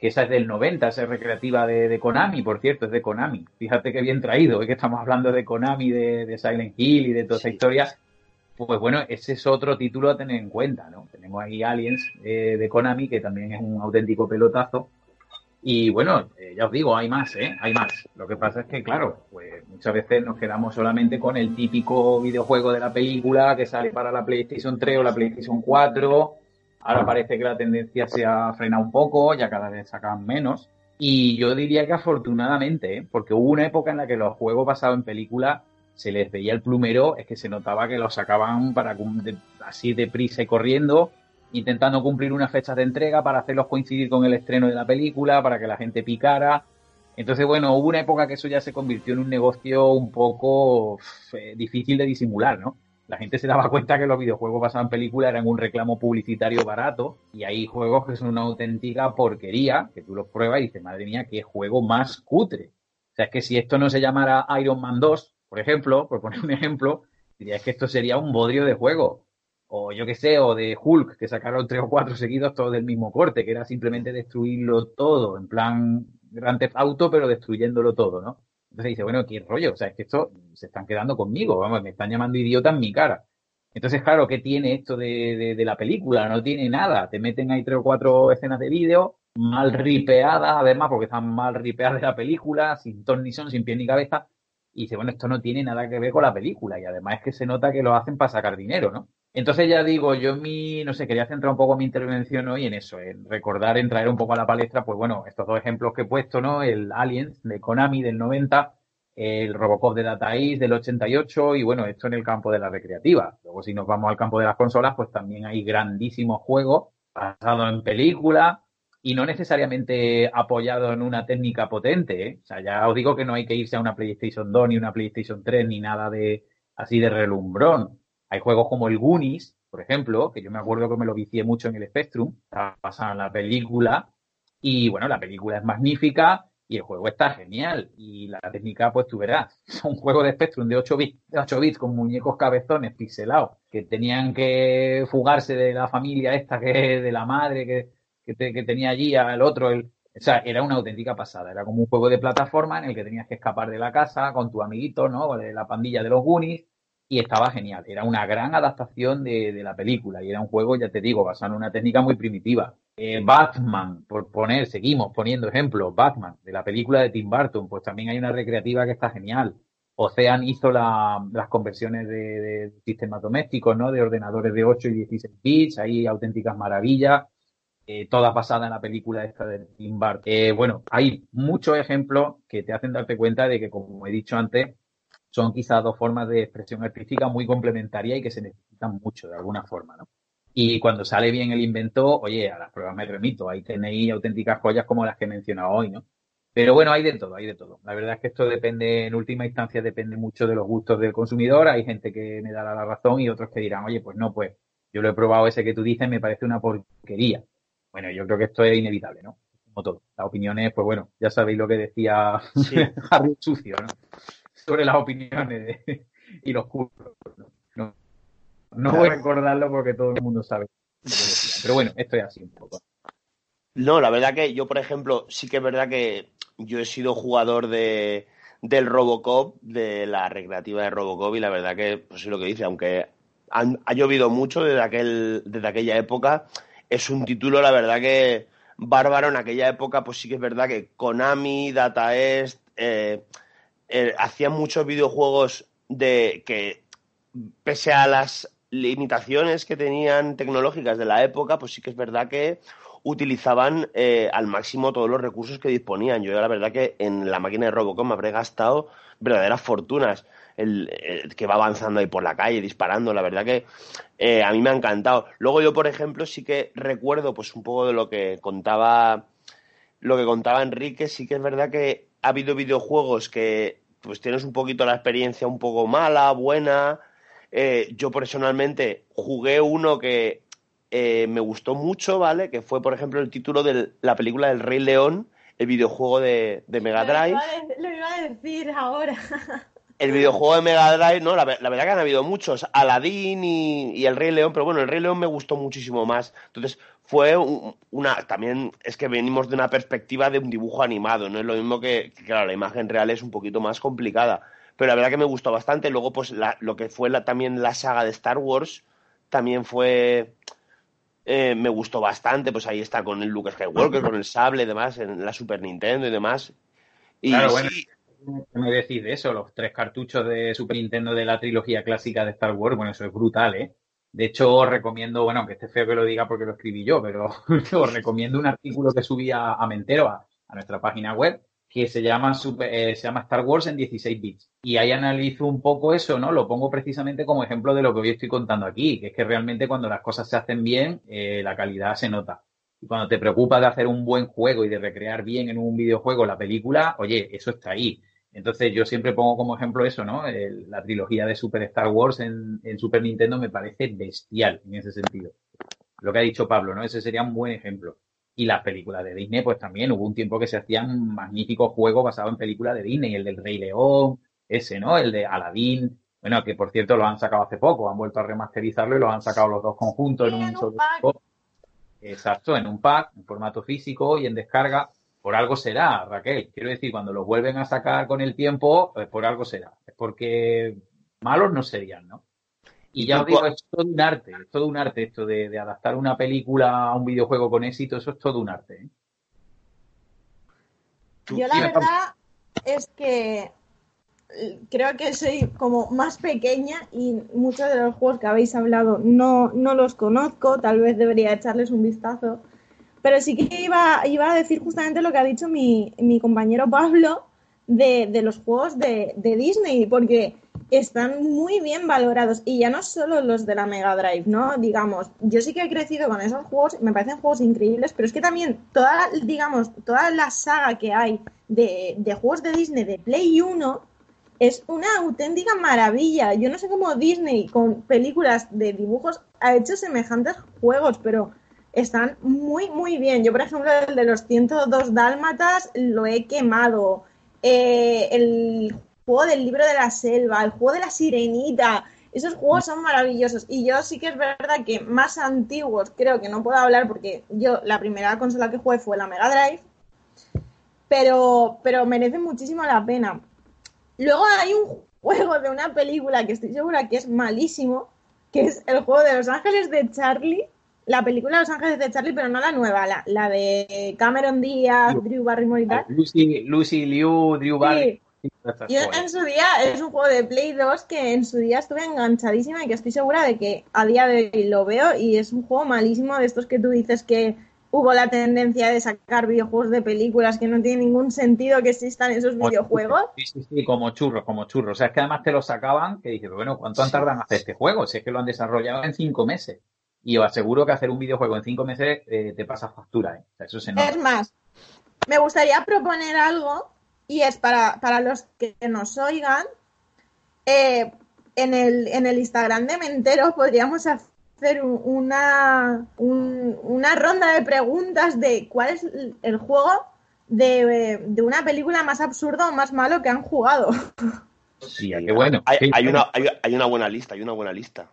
que esa es del 90, esa es recreativa de, Konami, por cierto, es de Konami. Fíjate qué bien traído, es que estamos hablando de Konami, de, Silent Hill y de toda esa historia. pues bueno, ese es otro título a tener en cuenta, ¿no? Tenemos ahí Aliens eh, de Konami, que también es un auténtico pelotazo. Y bueno, eh, ya os digo, hay más, ¿eh? Hay más. Lo que pasa es que, claro, pues muchas veces nos quedamos solamente con el típico videojuego de la película que sale para la PlayStation 3 o la PlayStation 4. Ahora parece que la tendencia se ha frenado un poco, ya cada vez sacan menos. Y yo diría que afortunadamente, ¿eh? porque hubo una época en la que los juegos basados en película se les veía el plumero, es que se notaba que los sacaban para así deprisa y corriendo, intentando cumplir unas fechas de entrega para hacerlos coincidir con el estreno de la película, para que la gente picara. Entonces, bueno, hubo una época que eso ya se convirtió en un negocio un poco eh, difícil de disimular, ¿no? La gente se daba cuenta que los videojuegos basados en película eran un reclamo publicitario barato y hay juegos que son una auténtica porquería, que tú los pruebas y dices, madre mía, qué juego más cutre. O sea, es que si esto no se llamara Iron Man 2, por ejemplo, por poner un ejemplo, diría que esto sería un bodrio de juego. O yo qué sé, o de Hulk, que sacaron tres o cuatro seguidos todos del mismo corte, que era simplemente destruirlo todo, en plan Grand Theft Auto, pero destruyéndolo todo, ¿no? Entonces dice, bueno, qué rollo, o sea, es que esto se están quedando conmigo, vamos, me están llamando idiota en mi cara. Entonces, claro, ¿qué tiene esto de, de, la película? No tiene nada. Te meten ahí tres o cuatro escenas de vídeo, mal ripeadas, además, porque están mal ripeadas de la película, sin ton ni son, sin pie ni cabeza, y dice, bueno, esto no tiene nada que ver con la película y además es que se nota que lo hacen para sacar dinero, ¿no? Entonces ya digo, yo mi, no sé, quería centrar un poco mi intervención hoy en eso, en recordar, en traer un poco a la palestra, pues bueno, estos dos ejemplos que he puesto, ¿no? El Aliens de Konami del 90, el Robocop de Data East del 88 y bueno, esto en el campo de la recreativa. Luego si nos vamos al campo de las consolas, pues también hay grandísimos juegos basados en películas, y no necesariamente apoyado en una técnica potente. ¿eh? O sea, ya os digo que no hay que irse a una PlayStation 2 ni una PlayStation 3 ni nada de así de relumbrón. Hay juegos como el Goonies, por ejemplo, que yo me acuerdo que me lo vicié mucho en el Spectrum, pasando la película y bueno, la película es magnífica y el juego está genial y la técnica pues tú verás, es un juego de Spectrum de 8 bits, de 8 bits con muñecos cabezones pixelados que tenían que fugarse de la familia esta que de la madre que que, tenía allí al otro, o sea, era una auténtica pasada. Era como un juego de plataforma en el que tenías que escapar de la casa con tu amiguito, ¿no? De la pandilla de los Goonies. Y estaba genial. Era una gran adaptación de, la película. Y era un juego, ya te digo, basado en una técnica muy primitiva. Eh, Batman, por poner, seguimos poniendo ejemplos. Batman, de la película de Tim Burton, pues también hay una recreativa que está genial. Ocean hizo las conversiones de, de, sistemas domésticos, ¿no? De ordenadores de 8 y 16 bits. Hay auténticas maravillas eh, toda basada en la película esta de Tim Burton. Eh, bueno, hay muchos ejemplos que te hacen darte cuenta de que, como he dicho antes, son quizás dos formas de expresión artística muy complementarias y que se necesitan mucho de alguna forma, ¿no? Y cuando sale bien el invento, oye, a las pruebas me remito, ahí tenéis auténticas joyas como las que he mencionado hoy, ¿no? Pero bueno, hay de todo, hay de todo. La verdad es que esto depende, en última instancia, depende mucho de los gustos del consumidor. Hay gente que me dará la razón y otros que dirán, oye, pues no, pues yo lo he probado ese que tú dices, me parece una porquería. Bueno, yo creo que esto es inevitable, ¿no? Como todo. Las opiniones, pues bueno, ya sabéis lo que decía Harry Sucio, ¿no? Sobre las opiniones y los cursos. ¿no? No, voy a recordarlo porque todo el mundo sabe. Pero bueno, esto es así un poco. No, la verdad que yo, por ejemplo, sí que es verdad que yo he sido jugador de, del Robocop, de la recreativa de Robocop, y la verdad que, pues sí lo que dice, aunque ha llovido mucho desde, aquel, desde aquella época, es un título, la verdad que bárbaro en aquella época, pues sí que es verdad que Konami, Data East, eh, eh, hacían muchos videojuegos de que, pese a las limitaciones que tenían tecnológicas de la época, pues sí que es verdad que utilizaban eh, al máximo todos los recursos que disponían. Yo la verdad que en la máquina de Robocop me habré gastado verdaderas fortunas el, que va avanzando ahí por la calle disparando, la verdad que eh, a mí me ha encantado. Luego yo, por ejemplo, sí que recuerdo pues un poco de lo que contaba lo que contaba Enrique, sí que es verdad que ha habido videojuegos que pues tienes un poquito la experiencia un poco mala, buena. Eh, yo personalmente jugué uno que eh, me gustó mucho, ¿vale? Que fue, por ejemplo, el título de la película del Rey León, el videojuego de, de Mega Drive. Lo iba, a decir ahora. el videojuego de Mega Drive, no, la, verdad que han habido muchos, Aladdin y, El Rey León, pero bueno, El Rey León me gustó muchísimo más. Entonces, fue una, también es que venimos de una perspectiva de un dibujo animado, no es lo mismo que, claro, la imagen real es un poquito más complicada. pero la verdad que me gustó bastante. Luego, pues lo que fue también la saga de Star Wars, también fue... Eh, me gustó bastante, pues ahí está con el Luke Skywalker, con el sable y demás, en la Super Nintendo y demás. Y claro, bueno, ¿qué me decís de eso? Los tres cartuchos de Super Nintendo de la trilogía clásica de Star Wars, bueno, eso es brutal, ¿eh? De hecho, os recomiendo, bueno, aunque esté feo que lo diga porque lo escribí yo, pero os recomiendo un artículo que subí a, Mentero, a, nuestra página web, que se llama, eh, se llama Star Wars en 16 bits. Y ahí analizo un poco eso, ¿no? Lo pongo precisamente como ejemplo de lo que hoy estoy contando aquí, que es que realmente cuando las cosas se hacen bien, eh, la calidad se nota. Y cuando te preocupas de hacer un buen juego y de recrear bien en un videojuego la película, oye, eso está ahí. Entonces yo siempre pongo como ejemplo eso, ¿no? la trilogía de Super Star Wars en, Super Nintendo me parece bestial en ese sentido. Lo que ha dicho Pablo, ¿no? Ese sería un buen ejemplo. Y las películas de Disney, pues también hubo un tiempo que se hacían magníficos juegos basados en películas de Disney, el del Rey León, ese, ¿no? El de Aladdin, bueno, que por cierto lo han sacado hace poco, han vuelto a remasterizarlo y lo han sacado los dos conjuntos en un solo. Exacto, en un pack, en formato físico y en descarga por algo será, Raquel. Quiero decir, cuando los vuelven a sacar con el tiempo, pues por algo será. Es porque malos no serían, ¿no? Y ya os digo, es todo un arte, es todo un arte esto de, adaptar una película a un videojuego con éxito, eso es todo un arte. ¿eh? Yo la verdad es que creo que soy como más pequeña y muchos de los juegos que habéis hablado no, no los conozco, tal vez debería echarles un vistazo. Pero sí que iba, iba a decir justamente lo que ha dicho mi, mi compañero Pablo de, de los juegos de, de, Disney, porque están muy bien valorados. Y ya no solo los de la Mega Drive, ¿no? Digamos, yo sí que he crecido con esos juegos, me parecen juegos increíbles, pero es que también toda, digamos, toda la saga que hay de, de juegos de Disney de Play 1 es una auténtica maravilla. Yo no sé cómo Disney con películas de dibujos ha hecho semejantes juegos, pero están muy, muy bien. Yo, por ejemplo, el de los 102 dálmatas lo he quemado. Eh, el juego del libro de la selva, el juego de la sirenita. Esos juegos son maravillosos. Y yo sí que es verdad que más antiguos creo que no puedo hablar porque yo la primera consola que jugué fue la Mega Drive. Pero, pero merece muchísimo la pena. Luego hay un juego de una película que estoy segura que es malísimo, que es el juego de Los Ángeles de Charlie la película Los Ángeles de Charlie, pero no la nueva, la, la de Cameron Díaz, Drew Barrymore y tal. Lucy, Lucy Liu, Drew Barrymore. Yo en su día es un juego de Play 2 que en su día estuve enganchadísima y que estoy segura de que a día de hoy lo veo y es un juego malísimo de estos que tú dices que hubo la tendencia de sacar videojuegos de películas que no tiene ningún sentido que existan esos videojuegos. Sí, sí, sí, como churros, como churros. O sea, es que además te lo sacaban que dices, bueno, ¿cuánto han tardado en hacer este juego? Si es que lo han desarrollado en cinco meses. Y os aseguro que hacer un videojuego en cinco meses eh, te pasa factura. ¿eh? eso se Es más, me gustaría proponer algo y es para, para los que nos oigan. Eh, en, el, en el Instagram de Mentero podríamos hacer una, una ronda de preguntas de cuál es el juego de, de una película más absurda o más malo que han jugado. Sí, qué bueno. Hay, una, hay, una buena lista, hay una buena lista.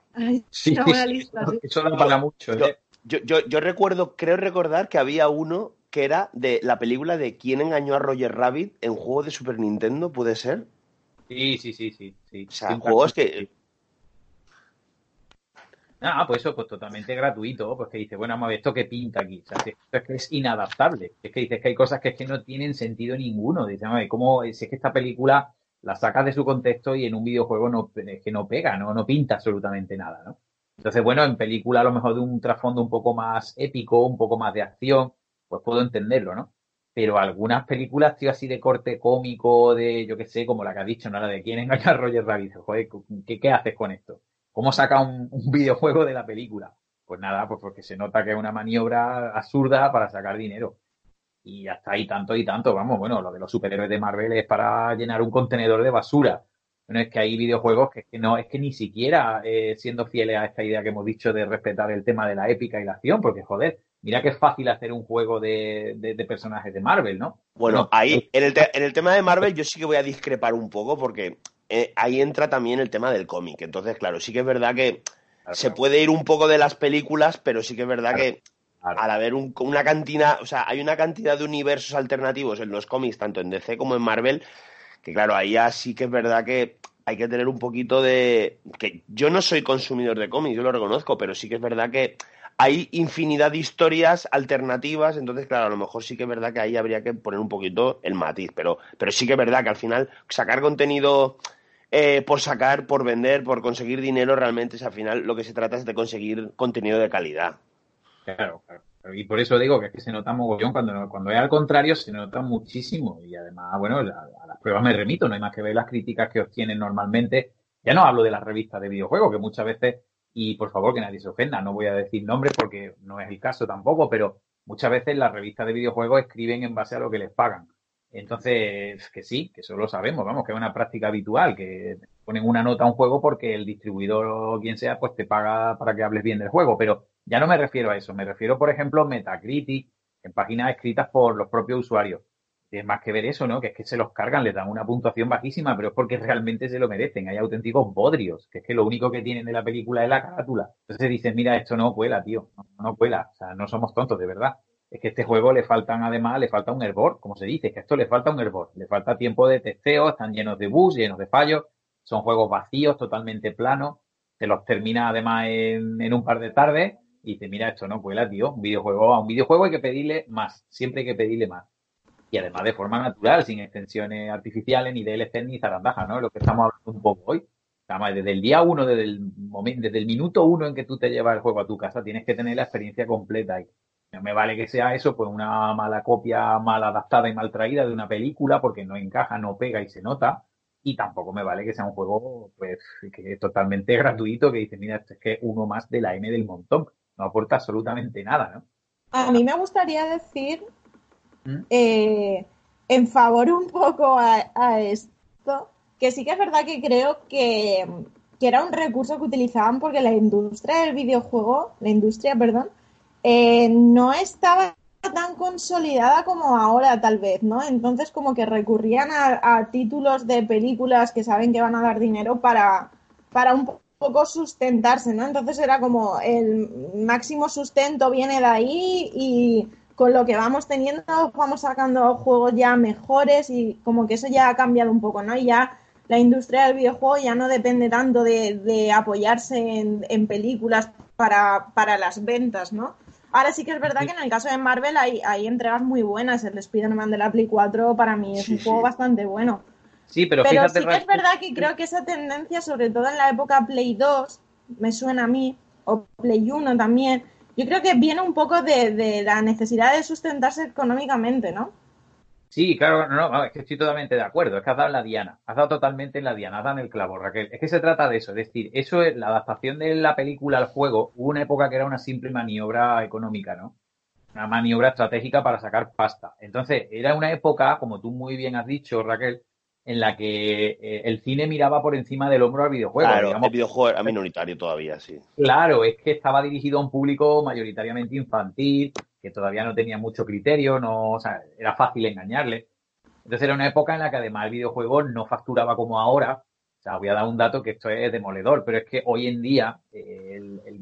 sí, una buena lista, Eso no para mucho. ¿eh? Yo, yo, yo, recuerdo, creo recordar que había uno que era de la película de quién engañó a Roger Rabbit en juego de Super Nintendo, ¿puede ser? Sí, sí, sí, sí. sí. O sea, juegos que... Ah, pues eso, pues totalmente gratuito, pues que dice, bueno, vamos a ver, ¿esto qué pinta aquí? O sea, es que es inadaptable. Es que dices que hay cosas que es que no tienen sentido ninguno. Dice, a ver, ¿cómo, si es que esta película la sacas de su contexto y en un videojuego no, es que no pega, no, no pinta absolutamente nada, ¿no? Entonces, bueno, en película a lo mejor de un trasfondo un poco más épico, un poco más de acción, pues puedo entenderlo, ¿no? Pero algunas películas, tío, así de corte cómico, de, yo qué sé, como la que has dicho, ¿no? La de quién engaña a Roger Rabbit. Joder, ¿qué, ¿qué, haces con esto? ¿Cómo saca un, un videojuego de la película? Pues nada, pues porque se nota que es una maniobra absurda para sacar dinero y hasta ahí tanto y tanto, vamos, bueno, lo de los superhéroes de Marvel es para llenar un contenedor de basura. Bueno, es que hay videojuegos que, que no, es que ni siquiera eh, siendo fieles a esta idea que hemos dicho de respetar el tema de la épica y la acción, porque joder, mira que es fácil hacer un juego de, de, personajes de Marvel, ¿no? Bueno, ahí, en el, en el tema de Marvel yo sí que voy a discrepar un poco porque eh, ahí entra también el tema del cómic. Entonces, claro, sí que es verdad que se puede ir un poco de las películas, pero sí que es verdad que al haber una cantidad, o sea, hay una cantidad de universos alternativos en los cómics, tanto en DC como en Marvel, que claro, ahí ya sí que es verdad que hay que tener un poquito de... que yo no soy consumidor de cómics, yo lo reconozco, pero sí que es verdad que hay infinidad de historias alternativas, entonces, claro, a lo mejor sí que es verdad que ahí habría que poner un poquito el matiz, pero, pero sí que es verdad que al final sacar contenido eh, por sacar, por vender, por conseguir dinero, realmente es al final lo que se trata es de conseguir contenido de calidad. Claro, claro. Y por eso digo que es que se nota mogollón, cuando, cuando es al contrario se nota muchísimo. Y además, bueno, a, las pruebas me remito, no hay más que ver las críticas que obtienen normalmente. Ya no hablo de las revistas de videojuegos, que muchas veces, y por favor que nadie se ofenda, no voy a decir nombres porque no es el caso tampoco, pero muchas veces las revistas de videojuegos escriben en base a lo que les pagan. Entonces, que sí, que eso lo sabemos, vamos, que es una práctica habitual, que ponen una nota a un juego porque el distribuidor o quien sea, pues te paga para que hables bien del juego, pero ya no me refiero a eso, me refiero, por ejemplo, a Metacritic, en páginas escritas por los propios usuarios. Es más que ver eso, ¿no? Que es que se los cargan, les dan una puntuación bajísima, pero es porque realmente se lo merecen. Hay auténticos bodrios, que es que lo único que tienen de la película es la carátula. Entonces dicen, mira, esto no cuela, tío, no, cuela. O sea, no somos tontos, de verdad es que este juego le faltan además, le falta un hervor, como se dice, que esto le falta un hervor, le falta tiempo de testeo, están llenos de bugs, llenos de fallos, son juegos vacíos, totalmente planos, te los termina además en, un par de tardes y te mira esto no cuela, tío, un videojuego, a un videojuego hay que pedirle más, siempre hay que pedirle más. Y además de forma natural, sin extensiones artificiales, ni DLC, ni zarandaja, ¿no? Lo que estamos hablando un poco hoy. Además, desde el día uno, desde el momento, desde el minuto uno en que tú te llevas el juego a tu casa, tienes que tener la experiencia completa. Y no me vale que sea eso, pues una mala copia mal adaptada y mal traída de una película porque no encaja, no pega y se nota. Y tampoco me vale que sea un juego, pues, que es totalmente gratuito, que dice, mira, esto es que uno más de la M del montón. No aporta absolutamente nada, ¿no? A mí me gustaría decir, ¿Mm? eh, en favor un poco a, esto, que sí que es verdad que creo que, que era un recurso que utilizaban porque la industria del videojuego, la industria, perdón, eh, no estaba tan consolidada como ahora tal vez, ¿no? Entonces como que recurrían a, títulos de películas que saben que van a dar dinero para, para un poco sustentarse, ¿no? Entonces era como el máximo sustento viene de ahí y con lo que vamos teniendo vamos sacando juegos ya mejores y como que eso ya ha cambiado un poco, ¿no? Y ya la industria del videojuego ya no depende tanto de, apoyarse en, en películas para, para las ventas, ¿no? Ahora sí que es verdad que en el caso de Marvel hay, hay entregas muy buenas. El Spider-Man de la Play 4 para mí es un juego bastante bueno. Sí, pero, pero sí que es verdad que creo que esa tendencia, sobre todo en la época Play 2, me suena a mí, o Play 1 también, yo creo que viene un poco de, de la necesidad de sustentarse económicamente, ¿no? Sí, claro, no, no, es que estoy totalmente de acuerdo. Es que has dado en la diana. Has dado totalmente en la diana. Has dado en el clavo, Raquel. Es que se trata de eso. Es decir, eso es la adaptación de la película al juego. Hubo una época que era una simple maniobra económica, ¿no? Una maniobra estratégica para sacar pasta. Entonces, era una época, como tú muy bien has dicho, Raquel, en la que eh, el cine miraba por encima del hombro al videojuego. Claro, el videojuego era minoritario todavía, sí. Claro, es que estaba dirigido a un público mayoritariamente infantil, que todavía no tenía mucho criterio, no, o sea, era fácil engañarle. Entonces era una época en la que además el videojuego no facturaba como ahora. O sea, voy a dar un dato que esto es demoledor, pero es que hoy en día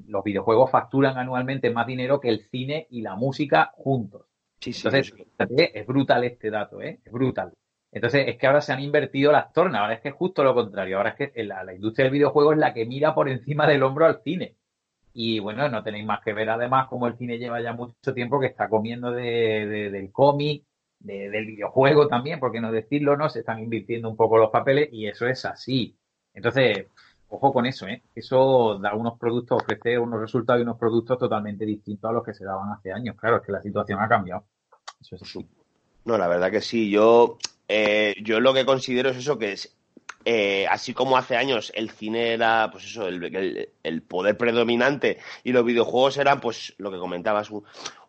los videojuegos facturan anualmente más dinero que el cine y la música juntos. Sí, sí, Entonces, es brutal este dato, ¿eh? Es brutal. Entonces, es que ahora se han invertido las tornas, ahora es que es justo lo contrario, ahora es que la, la industria del videojuego es la que mira por encima del hombro al cine. Y bueno, no tenéis más que ver además como el cine lleva ya mucho tiempo que está comiendo de, del cómic, del videojuego también, porque no decirlo, ¿no? Se están invirtiendo un poco los papeles y eso es así. Entonces, ojo con eso, ¿eh? Eso da unos productos, ofrece unos resultados y unos productos totalmente distintos a los que se daban hace años. Claro, es que la situación ha cambiado. Eso es así. No, la verdad que sí. Yo, eh, yo lo que considero es eso, que eh, así como hace años el cine era, pues eso, el, poder predominante y los videojuegos eran, pues lo que comentabas,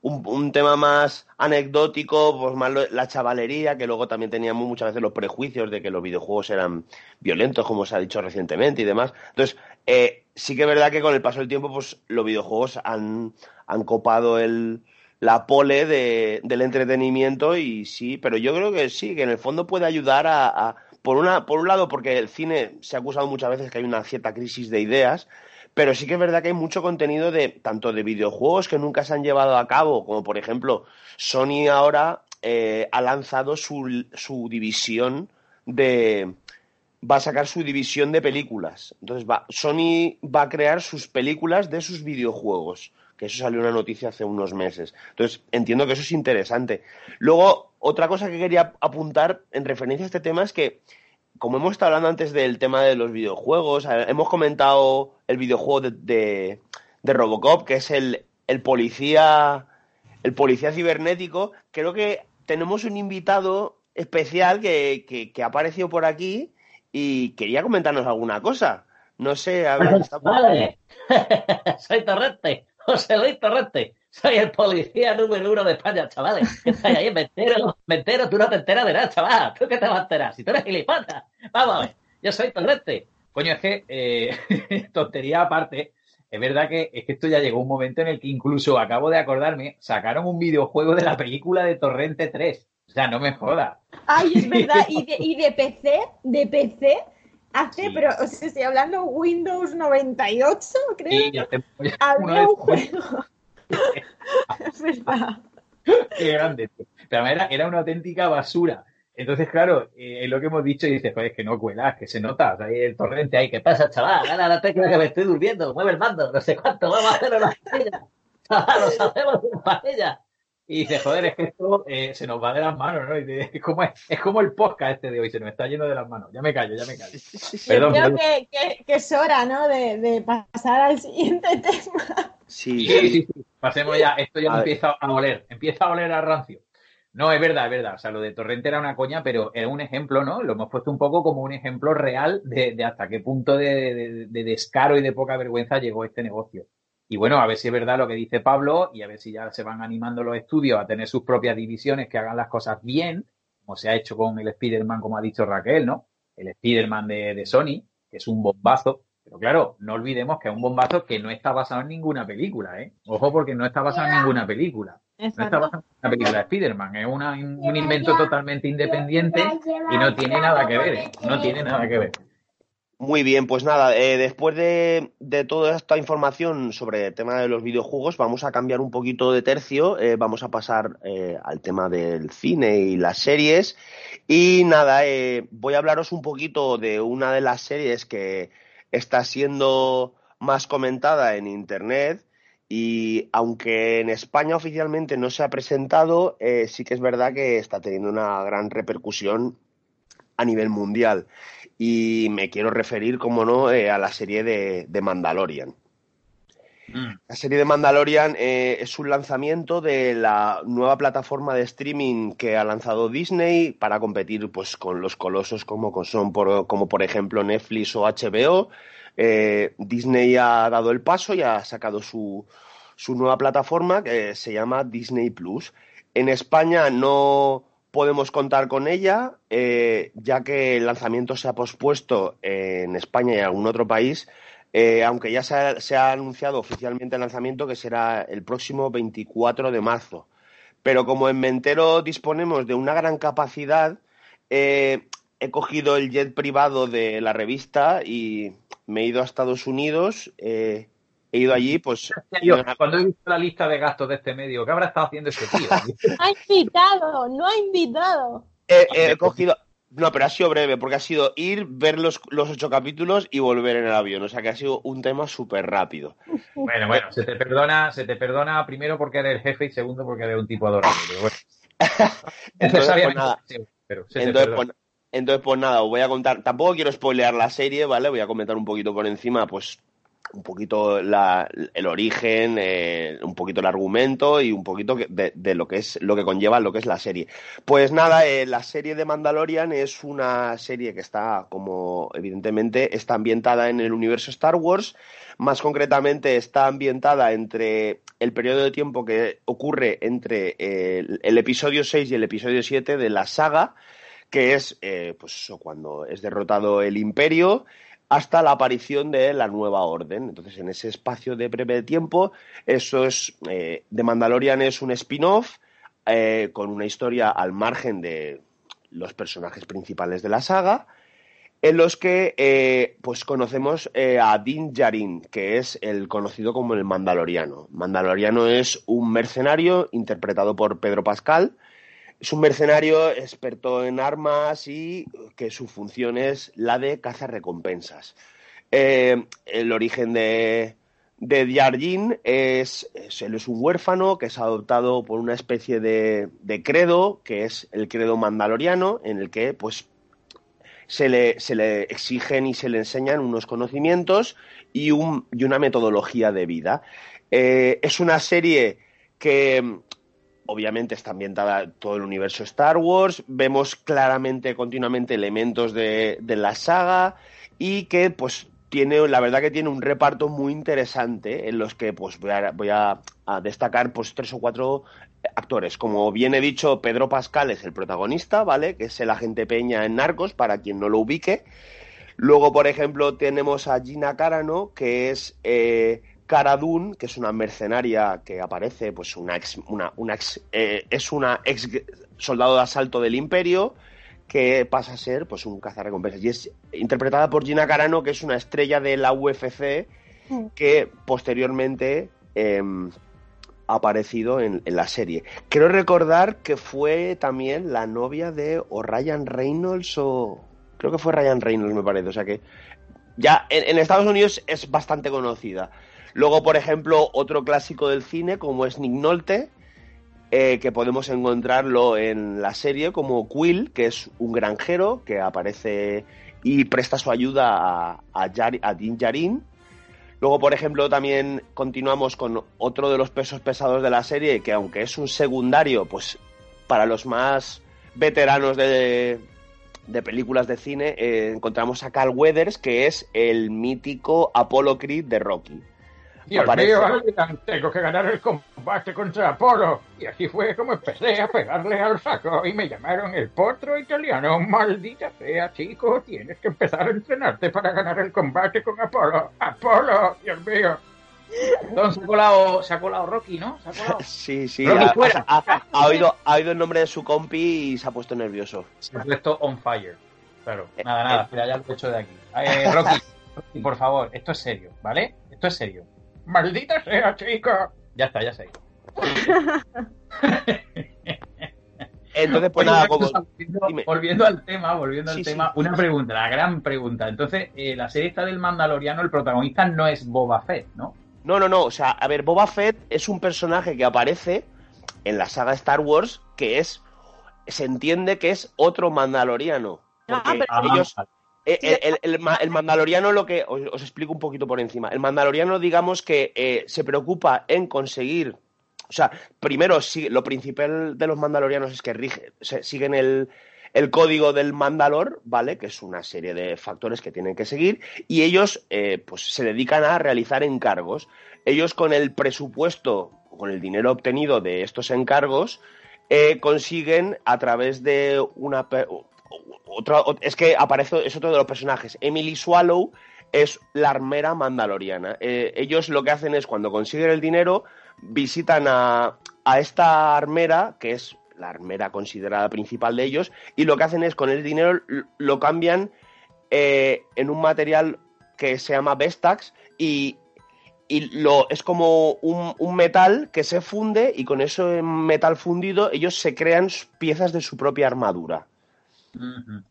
un, tema más anecdótico, pues más la chavalería, que luego también teníamos muchas veces los prejuicios de que los videojuegos eran violentos, como se ha dicho recientemente y demás. Entonces, eh, sí que es verdad que con el paso del tiempo, pues los videojuegos han, han copado el, la pole de, del entretenimiento y sí, pero yo creo que sí, que en el fondo puede ayudar a por, una, por un lado, porque el cine se ha acusado muchas veces que hay una cierta crisis de ideas, pero sí que es verdad que hay mucho contenido de tanto de videojuegos que nunca se han llevado a cabo, como por ejemplo Sony ahora eh, ha lanzado su, su división de va a sacar su división de películas. Entonces va, Sony va a crear sus películas de sus videojuegos, que eso salió una noticia hace unos meses. Entonces entiendo que eso es interesante. Luego, otra cosa que quería apuntar en referencia a este tema es que, como hemos estado hablando antes del tema de los videojuegos, hemos comentado el videojuego de, de, Robocop, que es el, el policía el policía cibernético, creo que tenemos un invitado especial que, que, ha aparecido por aquí y quería comentarnos alguna cosa. No sé, a ver. Vale. Soy Torrente, José Luis Torrente. Soy el policía número uno de España, chavales. ¿Qué ahí? Me entero, me entero, tú no te enteras de nada, chaval. ¿Tú qué te vas a enterar? Si tú eres gilipata. Vamos a ver, yo soy Torrente. Coño, es que, eh, tontería aparte, es verdad que es que esto ya llegó un momento en el que incluso acabo de acordarme, sacaron un videojuego de la película de Torrente 3. O sea, no me joda. Ay, es verdad. Y de, y de PC, de PC, hace, pero os estoy hablando Windows 98, creo. Sí, ya Había un juego. Qué grande. Pero era, era una auténtica basura. Entonces, claro, eh, es lo que hemos dicho y dices, joder, es que no cuelas, que se nota, o sea, hay el torrente ahí, ¿qué pasa, chaval? Gana la tecla que me estoy durmiendo, mueve el mando, no sé cuánto, vamos a hacer una paella. Chaval, nos hacemos una paella. Y dices, joder, es que esto eh, se nos va de las manos, ¿no? Y es, como, es, como el podcast este de hoy, se nos está yendo de las manos. Ya me callo, ya me callo. Perdón, Creo Que, que, es hora, ¿no? De, de, pasar al siguiente tema. Sí, sí, sí. Pasemos ya, esto ya empieza a oler, empieza a oler a rancio. No, es verdad, es verdad. O sea, lo de Torrente era una coña, pero era un ejemplo, ¿no? Lo hemos puesto un poco como un ejemplo real de, hasta qué punto de, descaro y de poca vergüenza llegó este negocio. Y bueno, a ver si es verdad lo que dice Pablo y a ver si ya se van animando los estudios a tener sus propias divisiones que hagan las cosas bien, como se ha hecho con el Spider-Man, como ha dicho Raquel, ¿no? El Spider-Man de, de Sony, que es un bombazo. Pero claro, no olvidemos que es un bombazo que no está basado en ninguna película, ¿eh? Ojo porque no está basado en ninguna película. No está basado en una película de Spider-Man, es un invento totalmente independiente y no tiene nada que ver, ¿eh? no tiene nada que ver. Muy bien, pues nada, eh, después de, toda esta información sobre el tema de los videojuegos, vamos a cambiar un poquito de tercio, eh, vamos a pasar al tema del cine y las series. Y nada, voy a hablaros un poquito de una de las series que está siendo más comentada en Internet y aunque en España oficialmente no se ha presentado, eh, sí que es verdad que está teniendo una gran repercusión a nivel mundial. Y me quiero referir, como no, eh, a la serie de, Mandalorian. Mm. La serie de Mandalorian eh, es un lanzamiento de la nueva plataforma de streaming que ha lanzado Disney para competir pues, con los colosos como, son como por ejemplo Netflix o HBO eh, Disney ha dado el paso y ha sacado su, su nueva plataforma que se llama Disney Plus. En España no podemos contar con ella, eh, ya que el lanzamiento se ha pospuesto en España y en algún otro país, eh, aunque ya se ha, anunciado oficialmente el lanzamiento que será el próximo 24 de marzo. Pero como en Mentero disponemos de una gran capacidad, he cogido el jet privado de la revista y me he ido a Estados Unidos, eh, he ido allí, pues... cuando he visto la lista de gastos de este medio, ¿qué habrá estado haciendo ese tío? ha invitado, no ha invitado. he cogido... No, pero ha sido breve, porque ha sido ir, ver los, los, ocho capítulos y volver en el avión. O sea que ha sido un tema súper rápido. Bueno, bueno, se te perdona, se te perdona primero porque eres el jefe y segundo porque eres un tipo adorable. Pero bueno. Entonces, pues nada. Pero Entonces, pues, entonces, pues nada, os voy a contar, tampoco quiero spoilear la serie, ¿vale? Voy a comentar un poquito por encima, pues un poquito el origen, eh, un poquito el argumento y un poquito de, lo que es lo que conlleva lo que es la serie. Pues nada, eh, la serie de Mandalorian es una serie que está, como evidentemente, está ambientada en el universo Star Wars. Más concretamente, está ambientada entre el periodo de tiempo que ocurre entre el, el episodio 6 y el episodio 7 de la saga que es eh, pues cuando es derrotado el imperio hasta la aparición de la nueva orden. Entonces, en ese espacio de breve tiempo, eso es, eh, The Mandalorian es un spin-off eh, con una historia al margen de los personajes principales de la saga, en los que eh, pues conocemos a Din Djarin, que es el conocido como el Mandaloriano. Mandaloriano es un mercenario interpretado por Pedro Pascal, Es un mercenario experto en armas y que su función es la de cazar recompensas. Eh, el origen de, de es, él es un huérfano que es adoptado por una especie de, de, credo, que es el credo mandaloriano, en el que pues se le, se le exigen y se le enseñan unos conocimientos y, un, y una metodología de vida. Eh, es una serie que obviamente está ambientada en todo el universo Star Wars, vemos claramente, continuamente elementos de, de la saga y que pues tiene, la verdad que tiene un reparto muy interesante en los que pues voy a, voy a, destacar pues tres o cuatro actores. Como bien he dicho, Pedro Pascal es el protagonista, ¿vale? Que es el agente Peña en Narcos, para quien no lo ubique. Luego, por ejemplo, tenemos a Gina Carano, que es eh, Cara Dune, que es una mercenaria que aparece, pues una ex, una, una ex, eh, es una ex soldado de asalto del Imperio que pasa a ser pues un cazarrecompensas y es interpretada por Gina Carano que es una estrella de la UFC que posteriormente eh, ha aparecido en, en, la serie. Creo recordar que fue también la novia de o Ryan Reynolds o creo que fue Ryan Reynolds me parece, o sea que ya en, en Estados Unidos es bastante conocida. Luego, por ejemplo, otro clásico del cine como es Nick Nolte, eh, que podemos encontrarlo en la serie como Quill, que es un granjero que aparece y presta su ayuda a, a, Din Djarin. Luego, por ejemplo, también continuamos con otro de los pesos pesados de la serie, que aunque es un secundario, pues para los más veteranos de, de películas de cine, eh, encontramos a Carl Weathers, que es el mítico Apollo Creed de Rocky. Dios Aparece... mío, tengo que ganar el combate contra Apolo. Y así fue como empecé a pegarle al saco y me llamaron el potro italiano. Maldita sea, chico, tienes que empezar a entrenarte para ganar el combate con Apolo. Apolo, Dios mío. Entonces se ha colado, se ha colado Rocky, ¿no? ¿Se ha colado? Sí, sí. Ha, ha, ha, oído, ha oído el nombre de su compi y se ha puesto nervioso. Se ha puesto on fire. Claro, nada, nada, eh, pero ya lo he hecho de aquí. Eh, Rocky, Rocky, por favor, esto es serio, ¿vale? Esto es serio. ¡Maldita sea, chica! Ya está, ya ido. Entonces, pues Oye, nada, como... volviendo, volviendo, al tema, volviendo sí, al tema, sí. una pregunta, la gran pregunta. Entonces, eh, la serie esta del Mandaloriano, el protagonista no es Boba Fett, ¿no? No, no, no. O sea, a ver, Boba Fett es un personaje que aparece en la saga Star Wars que es. Se entiende que es otro Mandaloriano. Porque ah, pero... ellos. El, el, el, Mandaloriano, lo que. Os, os, explico un poquito por encima. El Mandaloriano, digamos que eh, se preocupa en conseguir. O sea, primero, sí, lo principal de los Mandalorianos es que rige, se, siguen el, el código del Mandalor, ¿vale? Que es una serie de factores que tienen que seguir. Y ellos, eh, pues, se dedican a realizar encargos. Ellos, con el presupuesto, con el dinero obtenido de estos encargos, eh, consiguen a través de una es que aparece, es otro de los personajes. Emily Swallow es la armera mandaloriana. Eh, ellos lo que hacen es, cuando consiguen el dinero, visitan a, a, esta armera, que es la armera considerada principal de ellos, y lo que hacen es, con el dinero, lo cambian eh, en un material que se llama Vestax y, y lo, es como un, un, metal que se funde y con ese metal fundido ellos se crean piezas de su propia armadura.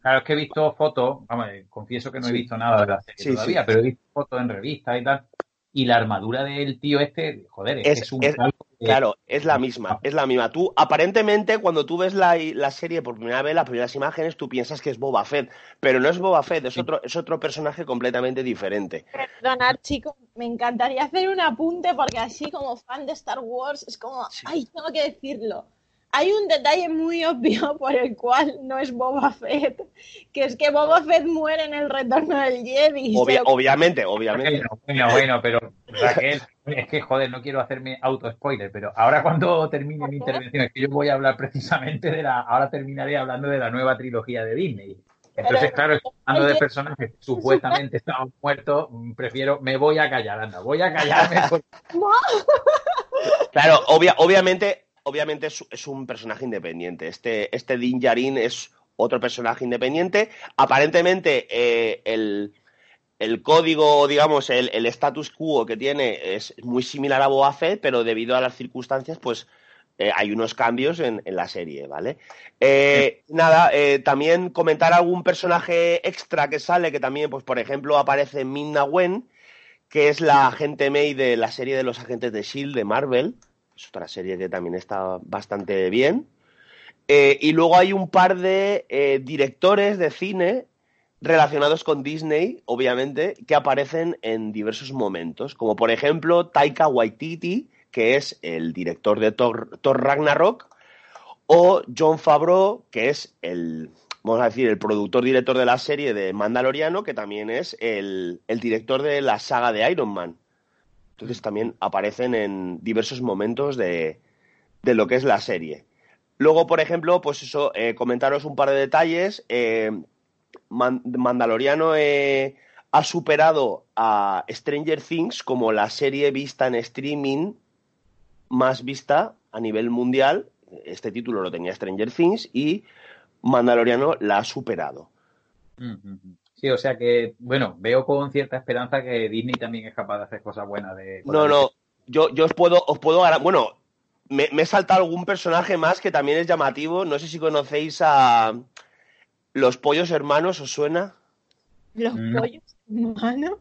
Claro, es que he visto fotos, vamos, confieso que no he visto nada de la serie sí, todavía, sí. pero he visto fotos en revistas y tal. Y la armadura del tío este, joder, es, es un es, Claro, es la misma, es la misma. Tú, aparentemente, cuando tú ves la, la, serie por primera vez, las primeras imágenes, tú piensas que es Boba Fett, pero no es Boba Fett, es otro, es otro personaje completamente diferente. Perdonar, chicos, me encantaría hacer un apunte porque así como fan de Star Wars, es como, sí. ay, tengo que decirlo hay un detalle muy obvio por el cual no es Boba Fett, que es que Boba Fett muere en el retorno del Jedi. Obvia, lo... Obviamente, obviamente. Bueno, bueno, pero Raquel, es que joder, no quiero hacerme auto-spoiler, pero ahora cuando termine mi intervención, es que yo voy a hablar precisamente de la, ahora terminaré hablando de la nueva trilogía de Disney. Entonces, claro, hablando de personajes que supuestamente estaban muertos, prefiero, me voy a callar, anda, voy a callarme. Por... Claro, obvia, obviamente obviamente es, es, un personaje independiente. Este, este Din Djarin es otro personaje independiente. Aparentemente, eh, el, el, código, digamos, el, el, status quo que tiene es muy similar a Boba Fett, pero debido a las circunstancias, pues eh, hay unos cambios en, en la serie, ¿vale? Eh, nada, eh, también comentar algún personaje extra que sale, que también, pues por ejemplo, aparece Minna Wen, que es la agente May de la serie de los agentes de Shield de Marvel. Es otra serie que también está bastante bien. Eh, y luego hay un par de eh, directores de cine relacionados con Disney, obviamente, que aparecen en diversos momentos, como por ejemplo Taika Waititi, que es el director de Thor, Thor Ragnarok, o John Favreau, que es el, vamos a decir, el productor director de la serie de Mandaloriano, que también es el, el director de la saga de Iron Man. Entonces también aparecen en diversos momentos de, de lo que es la serie. Luego, por ejemplo, pues eso, eh, comentaros un par de detalles. Eh, Man- Mandaloriano eh, ha superado a Stranger Things como la serie vista en streaming más vista a nivel mundial. Este título lo tenía Stranger Things y Mandaloriano la ha superado. Ujú. Sí, o sea que, bueno, veo con cierta esperanza que Disney también es capaz de hacer cosas buenas de No, no, yo, yo os puedo, os puedo. Bueno, me, me he saltado algún personaje más que también es llamativo. No sé si conocéis a los pollos hermanos, ¿os suena? Los No. pollos humanos.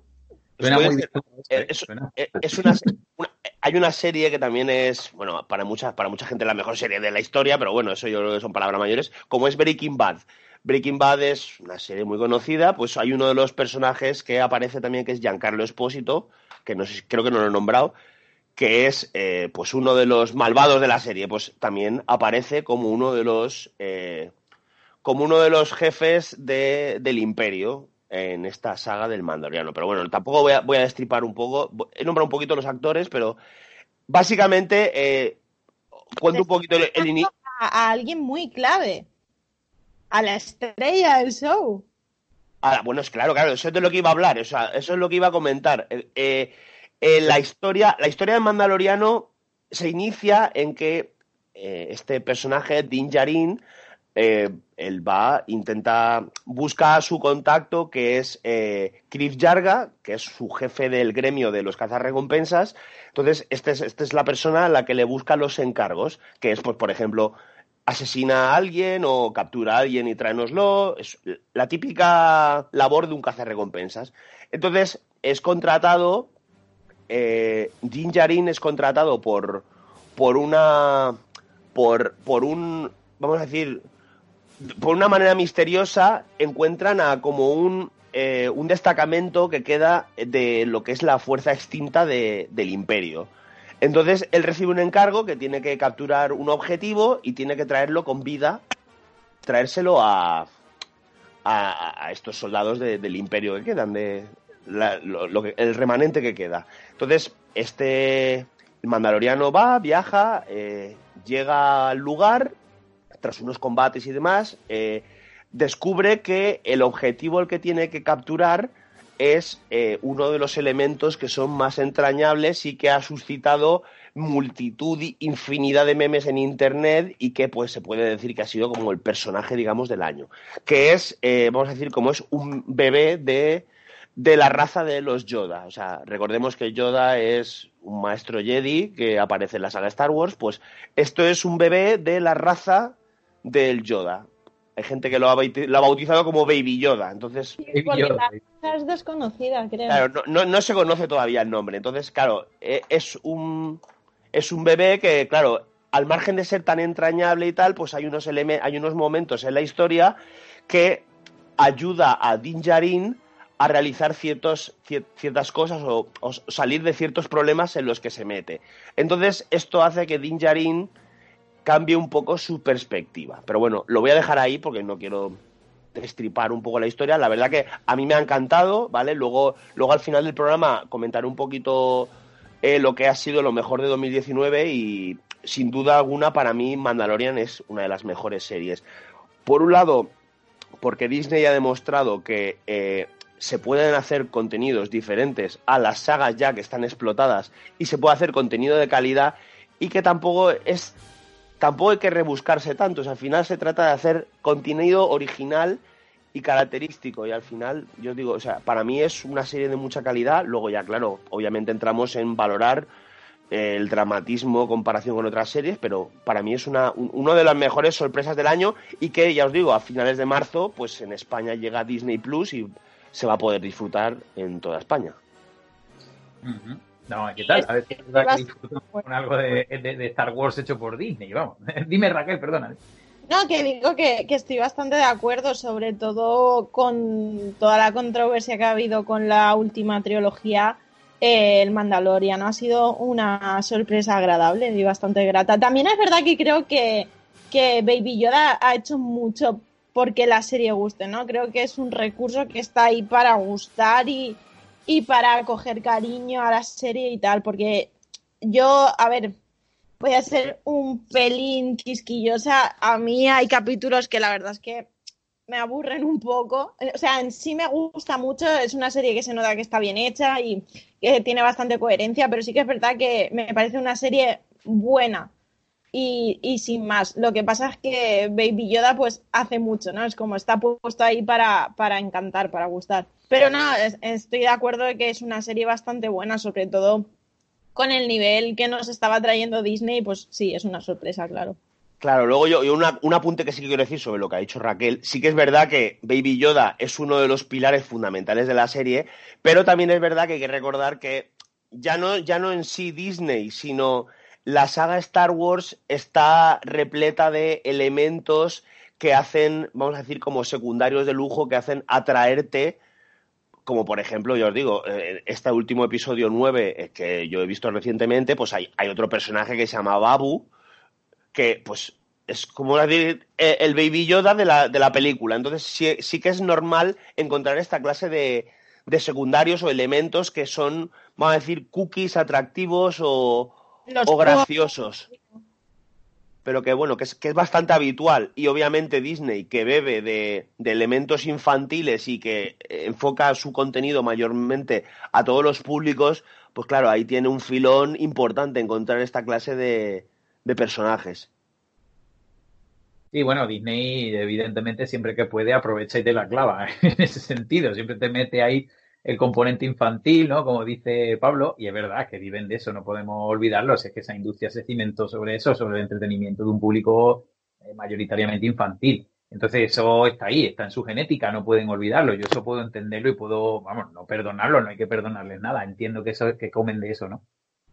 Suena muy bien. eh, es- Suena- Eh, es una, una- hay una serie que también es, bueno, para mucha, para mucha gente la mejor serie de la historia, pero bueno, eso yo creo que son palabras mayores, como es Breaking Bad. Breaking Bad es una serie muy conocida, pues hay uno de los personajes que aparece también que es Giancarlo Espósito, que no sé, creo que no lo he nombrado, que es eh, pues uno de los malvados de la serie, pues también aparece como uno de los eh, como uno de los jefes de, del imperio en esta saga del Mandaloriano. Pero bueno, tampoco voy a, voy a destripar un poco, he nombrado un poquito los actores, pero básicamente eh, cuento un poquito el, inicio. A alguien muy clave. A la estrella del show. Ah, bueno, es claro, claro, eso es de lo que iba a hablar, o sea, eso es lo que iba a comentar. Eh, eh, eh, la historia, la historia del Mandaloriano se inicia en que este personaje, Din Djarin, él va, intenta, busca a su contacto, que es Krif Yarga, que es su jefe del gremio de los cazarrecompensas. Entonces, esta es, es la persona a la que le busca los encargos, que es, pues, por ejemplo, asesina a alguien o captura a alguien y tráenoslo. Es la típica labor de un cazarrecompensas. Entonces, es contratado, eh, Din Djarin es contratado por, por una, por, por un, vamos a decir, por una manera misteriosa, encuentran a como un, eh, un destacamento que queda de lo que es la fuerza extinta de- del imperio. Entonces, él recibe un encargo que tiene que capturar un objetivo y tiene que traerlo con vida, traérselo a, a, a estos soldados de- del imperio que quedan, de la- el remanente que queda. Entonces, este mandaloriano va, viaja, eh, llega al lugar, tras unos combates y demás, eh, descubre que el objetivo al que tiene que capturar es eh, uno de los elementos que son más entrañables y que ha suscitado multitud infinidad de memes en internet y que pues se puede decir que ha sido como el personaje digamos del año que es eh, vamos a decir como es un bebé de de la raza de los Yoda. O sea, recordemos que Yoda es un maestro Jedi que aparece en la saga Star Wars, pues esto es un bebé de la raza del Yoda. Hay gente que lo ha, bauti- lo ha bautizado como Baby Yoda, entonces, Porque Yoda. la raza es desconocida, creo. claro, no, no- no se conoce todavía el nombre. Entonces, claro, eh, es un, es un bebé que, claro, al margen de ser tan entrañable y tal, pues hay unos, hay unos momentos en la historia que ayuda a Din Djarin a realizar ciertos, cier- ciertas cosas o, o salir de ciertos problemas en los que se mete. Entonces, esto hace que Din Djarin cambie un poco su perspectiva. Pero bueno, lo voy a dejar ahí porque no quiero destripar un poco la historia. La verdad que a mí me ha encantado, ¿vale? Luego, luego al final del programa comentaré un poquito eh, lo que ha sido lo mejor de 2019 y sin duda alguna para mí Mandalorian es una de las mejores series. Por un lado, porque Disney ha demostrado que eh, se pueden hacer contenidos diferentes a las sagas ya que están explotadas y se puede hacer contenido de calidad y que tampoco es tampoco hay que rebuscarse tanto, o sea, al final se trata de hacer contenido original y característico. Y al final yo digo, o sea, para mí es una serie de mucha calidad, luego ya claro, obviamente entramos en valorar eh, el dramatismo comparación con otras series, pero para mí es una, una de las mejores sorpresas del año y que, ya os digo, a finales de marzo, pues en España llega Disney Plus y se va a poder disfrutar en toda España. No, ¿qué tal? A ver si con algo de, de, Star Wars hecho por Disney, vamos. Dime Raquel, perdona. No, que digo que, estoy bastante de acuerdo, sobre todo con toda la controversia que ha habido con la última trilogía. Eh, el Mandalorian ha sido una sorpresa agradable y bastante grata. También es verdad que creo que, que Baby Yoda ha hecho mucho porque la serie guste, ¿no? Creo que es un recurso que está ahí para gustar y, y para coger cariño a la serie y tal, porque yo, a ver, voy a ser un pelín quisquillosa. A mí hay capítulos que la verdad es que me aburren un poco. O sea, en sí me gusta mucho, es una serie que se nota que está bien hecha y que tiene bastante coherencia, pero sí que es verdad que me parece una serie buena. Y, sin más. Lo que pasa es que Baby Yoda pues hace mucho, ¿no? Es como está puesto ahí para, para encantar, para gustar. Pero no, estoy de acuerdo de que es una serie bastante buena, sobre todo con el nivel que nos estaba trayendo Disney, pues sí, es una sorpresa, claro. Claro, luego yo, un apunte que sí que quiero decir sobre lo que ha dicho Raquel. Sí que es verdad que Baby Yoda es uno de los pilares fundamentales de la serie, pero también es verdad que hay que recordar que ya no, ya no en sí Disney, sino la saga Star Wars está repleta de elementos que hacen, vamos a decir, como secundarios de lujo, que hacen atraerte como por ejemplo, yo os digo, eh, este último episodio 9 eh, que yo he visto recientemente, pues hay, hay otro personaje que se llama Babu, que pues es como decir eh, el Baby Yoda de la, de la película. Entonces sí, sí, que es normal encontrar esta clase de, de, secundarios o elementos que son, vamos a decir, cookies atractivos o, o graciosos pero que bueno, que es, que es bastante habitual. Y obviamente Disney, que bebe de, elementos infantiles y que enfoca su contenido mayormente a todos los públicos, pues claro, ahí tiene un filón importante encontrar esta clase de, de personajes. Sí, bueno, Disney evidentemente siempre que puede aprovecha y te la clava en ese sentido, siempre te mete ahí el componente infantil, ¿no? Como dice Pablo, y es verdad que viven de eso, no podemos olvidarlo, es que esa industria se cimentó sobre eso, sobre el entretenimiento de un público eh, mayoritariamente infantil. Entonces eso está ahí, está en su genética, no pueden olvidarlo. Yo eso puedo entenderlo y puedo, vamos, no perdonarlo, no hay que perdonarles nada. Entiendo que eso que comen de eso, ¿no?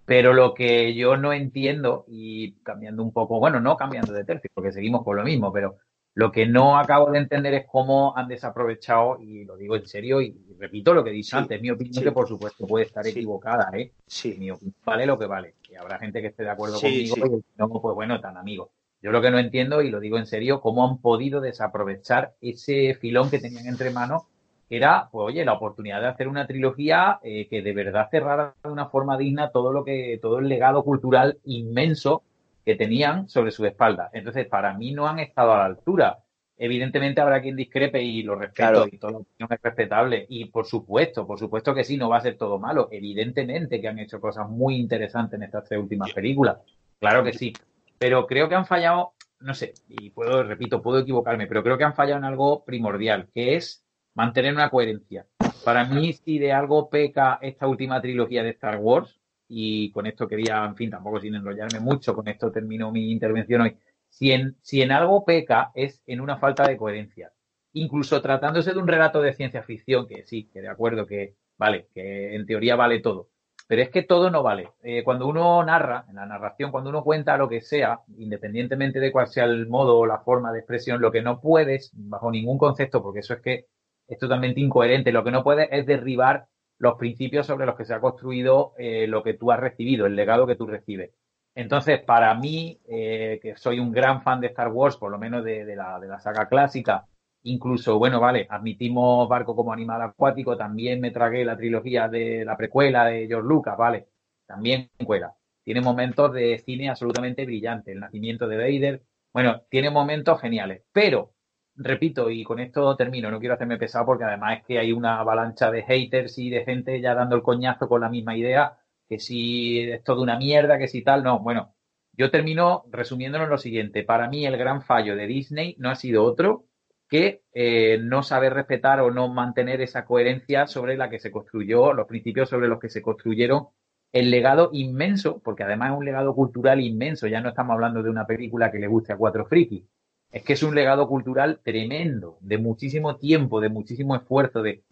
Pero lo que yo no entiendo y cambiando un poco, bueno, no cambiando de tercio, porque seguimos con lo mismo, pero lo que no acabo de entender es cómo han desaprovechado, y lo digo en serio, y repito lo que he dicho antes, mi opinión que por supuesto puede estar equivocada, ¿eh? Sí. Mi opinión vale lo que vale. Y habrá gente que esté de acuerdo conmigo y no, pues bueno, tan amigo. Yo lo que no entiendo, y lo digo en serio, cómo han podido desaprovechar ese filón que tenían entre manos, que era, pues oye, la oportunidad de hacer una trilogía eh, que de verdad cerrara de una forma digna todo lo que, todo el legado cultural inmenso que tenían sobre su espalda. Entonces, para mí no han estado a la altura. Evidentemente habrá quien discrepe y lo respeto y toda la opinión es respetable. Y por supuesto, por supuesto que sí, no va a ser todo malo. Evidentemente que han hecho cosas muy interesantes en estas tres últimas películas. Claro que sí. Pero creo que han fallado, no sé, y puedo, repito, puedo equivocarme, pero creo que han fallado en algo primordial, que es mantener una coherencia. Para mí, si de algo peca esta última trilogía de Star Wars, y con esto quería, en fin, tampoco sin enrollarme mucho, con esto termino mi intervención hoy. Si en, si en algo peca es en una falta de coherencia. Incluso tratándose de un relato de ciencia ficción, que sí, que de acuerdo, que vale, que en teoría vale todo. Pero es que todo no vale. Eh, cuando uno narra, en la narración, cuando uno cuenta lo que sea, independientemente de cuál sea el modo o la forma de expresión, lo que no puedes, bajo ningún concepto, porque eso es que es totalmente incoherente, lo que no puedes es derribar los principios sobre los que se ha construido eh, lo que tú has recibido, el legado que tú recibes. Entonces, para mí, eh, que soy un gran fan de Star Wars, por lo menos de, la, de la saga clásica, incluso, bueno, vale, admitimos Barco como animal acuático, también me tragué la trilogía de la precuela de George Lucas, vale, también cuela. Tiene momentos de cine absolutamente brillante, el nacimiento de Vader, bueno, tiene momentos geniales, pero repito, y con esto termino, no quiero hacerme pesado porque además es que hay una avalancha de haters y de gente ya dando el coñazo con la misma idea, que si es todo una mierda, que si tal, no, bueno, yo termino resumiéndolo en lo siguiente, para mí el gran fallo de Disney no ha sido otro que eh, no saber respetar o no mantener esa coherencia sobre la que se construyó, los principios sobre los que se construyeron el legado inmenso, porque además es un legado cultural inmenso, ya no estamos hablando de una película que le guste a cuatro frikis, es que es un legado cultural tremendo, de muchísimo tiempo, de muchísimo esfuerzo, de,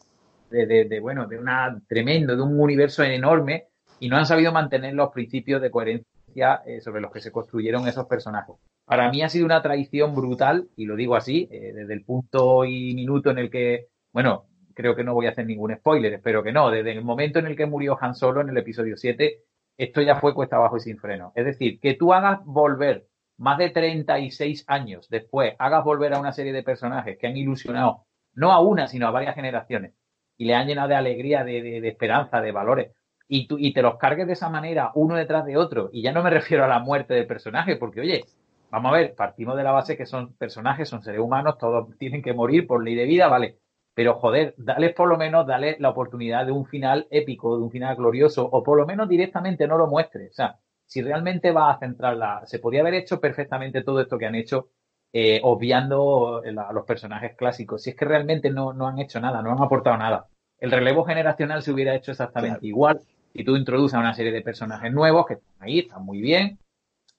de, bueno, de una tremendo, de un universo enorme, y no han sabido mantener los principios de coherencia eh, sobre los que se construyeron esos personajes. Para mí ha sido una traición brutal, y lo digo así, eh, desde el punto y minuto en el que, bueno, creo que no voy a hacer ningún spoiler, espero que no, desde el momento en el que murió Han Solo en el episodio 7, esto ya fue cuesta abajo y sin freno. Es decir, que tú hagas volver más de 36 años después, hagas volver a una serie de personajes que han ilusionado no a una, sino a varias generaciones y le han llenado de alegría, de, esperanza, de valores, y, tú, y te los cargues de esa manera, uno detrás de otro, y ya no me refiero a la muerte del personaje, porque oye, vamos a ver, partimos de la base que son personajes, son seres humanos, todos tienen que morir por ley de vida, vale, pero joder, dale por lo menos, dale la oportunidad de un final épico, de un final glorioso, o por lo menos directamente no lo muestre. O sea, si realmente va a centrarla, se podía haber hecho perfectamente todo esto que han hecho, eh, obviando a los personajes clásicos. Si es que realmente no, no, han hecho nada, no han aportado nada. El relevo generacional se hubiera hecho exactamente claro. igual. Si tú introduces a una serie de personajes nuevos que están ahí, están muy bien,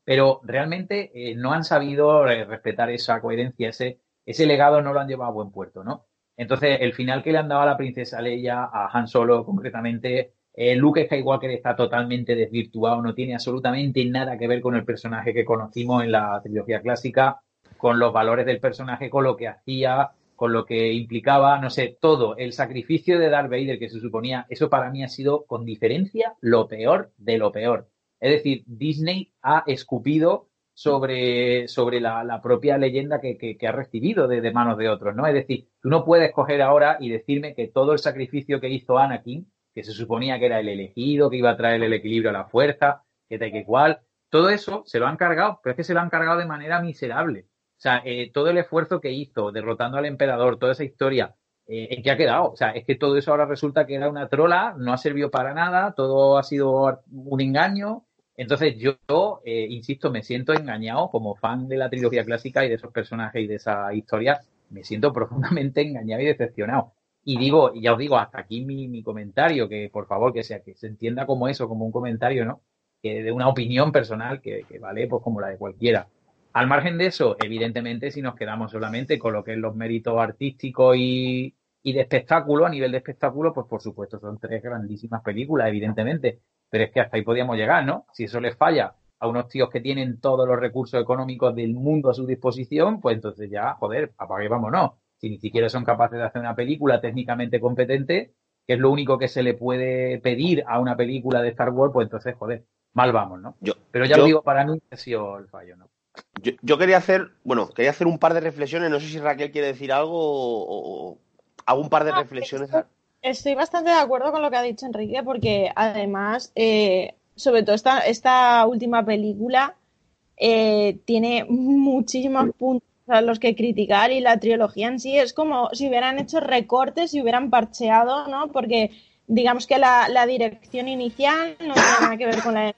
pero realmente eh, no han sabido eh, respetar esa coherencia, ese, ese legado no lo han llevado a buen puerto, ¿no? Entonces, el final que le han dado a la princesa Leia, a Han Solo concretamente, eh, Luke Skywalker está totalmente desvirtuado, no tiene absolutamente nada que ver con el personaje que conocimos en la trilogía clásica, con los valores del personaje, con lo que hacía, con lo que implicaba, no sé, todo. El sacrificio de Darth Vader que se suponía, eso para mí ha sido con diferencia lo peor de lo peor. Es decir, Disney ha escupido sobre, sobre la, la propia leyenda que, que, ha recibido de, de, manos de otros, ¿no? Es decir, tú no puedes coger ahora y decirme que todo el sacrificio que hizo Anakin, que se suponía que era el elegido, que iba a traer el equilibrio a la fuerza, que tal que cual, todo eso se lo han cargado, pero es que se lo han cargado de manera miserable. O sea, eh, todo el esfuerzo que hizo derrotando al emperador, toda esa historia, eh, ¿en qué ha quedado? O sea, es que todo eso ahora resulta que era una trola, no ha servido para nada, todo ha sido un engaño, entonces yo, eh, insisto, me siento engañado como fan de la trilogía clásica y de esos personajes y de esa historia, me siento profundamente engañado y decepcionado. Y digo, ya os digo, hasta aquí mi, mi comentario, que por favor que sea, que se entienda como eso, como un comentario, ¿no? Que de una opinión personal que, que vale pues como la de cualquiera. Al margen de eso, evidentemente, si nos quedamos solamente con lo que es los méritos artísticos y, y de espectáculo, a nivel de espectáculo, pues por supuesto son tres grandísimas películas, evidentemente. Pero es que hasta ahí podíamos llegar, ¿no? Si eso les falla a unos tíos que tienen todos los recursos económicos del mundo a su disposición, pues entonces ya, joder, apague vámonos. Si ni siquiera son capaces de hacer una película técnicamente competente, que es lo único que se le puede pedir a una película de Star Wars, pues entonces, joder, mal vamos, ¿no? Yo, Pero ya yo, lo digo, para mí ha sido el fallo, ¿no? Yo, yo, quería hacer, bueno, quería hacer un par de reflexiones, no sé si Raquel quiere decir algo o, o hago un par de no, reflexiones. Estoy, estoy, bastante de acuerdo con lo que ha dicho Enrique, porque además, eh, sobre todo esta, esta última película, eh, tiene muchísimos puntos a los que criticar y la trilogía en sí es como si hubieran hecho recortes y hubieran parcheado, ¿no? Porque digamos que la, la dirección inicial no tiene nada que ver con la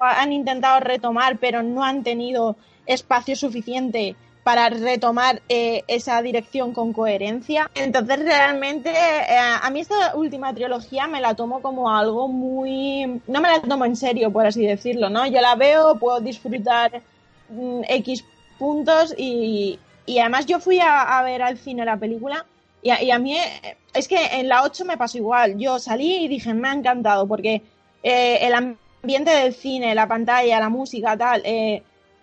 han intentado retomar, pero no han tenido espacio suficiente para retomar eh, esa dirección con coherencia. Entonces, realmente, eh, a mí esta última trilogía me la tomo como algo muy... No me la tomo en serio, por así decirlo, ¿no? Yo la veo, puedo disfrutar mm, X puntos y, y, además yo fui a, ver al cine la película y a, y mí eh, es que en la 8 me pasó igual. Yo salí y dije, me ha encantado porque eh, el ambiente del cine, la pantalla, la música, tal, eh,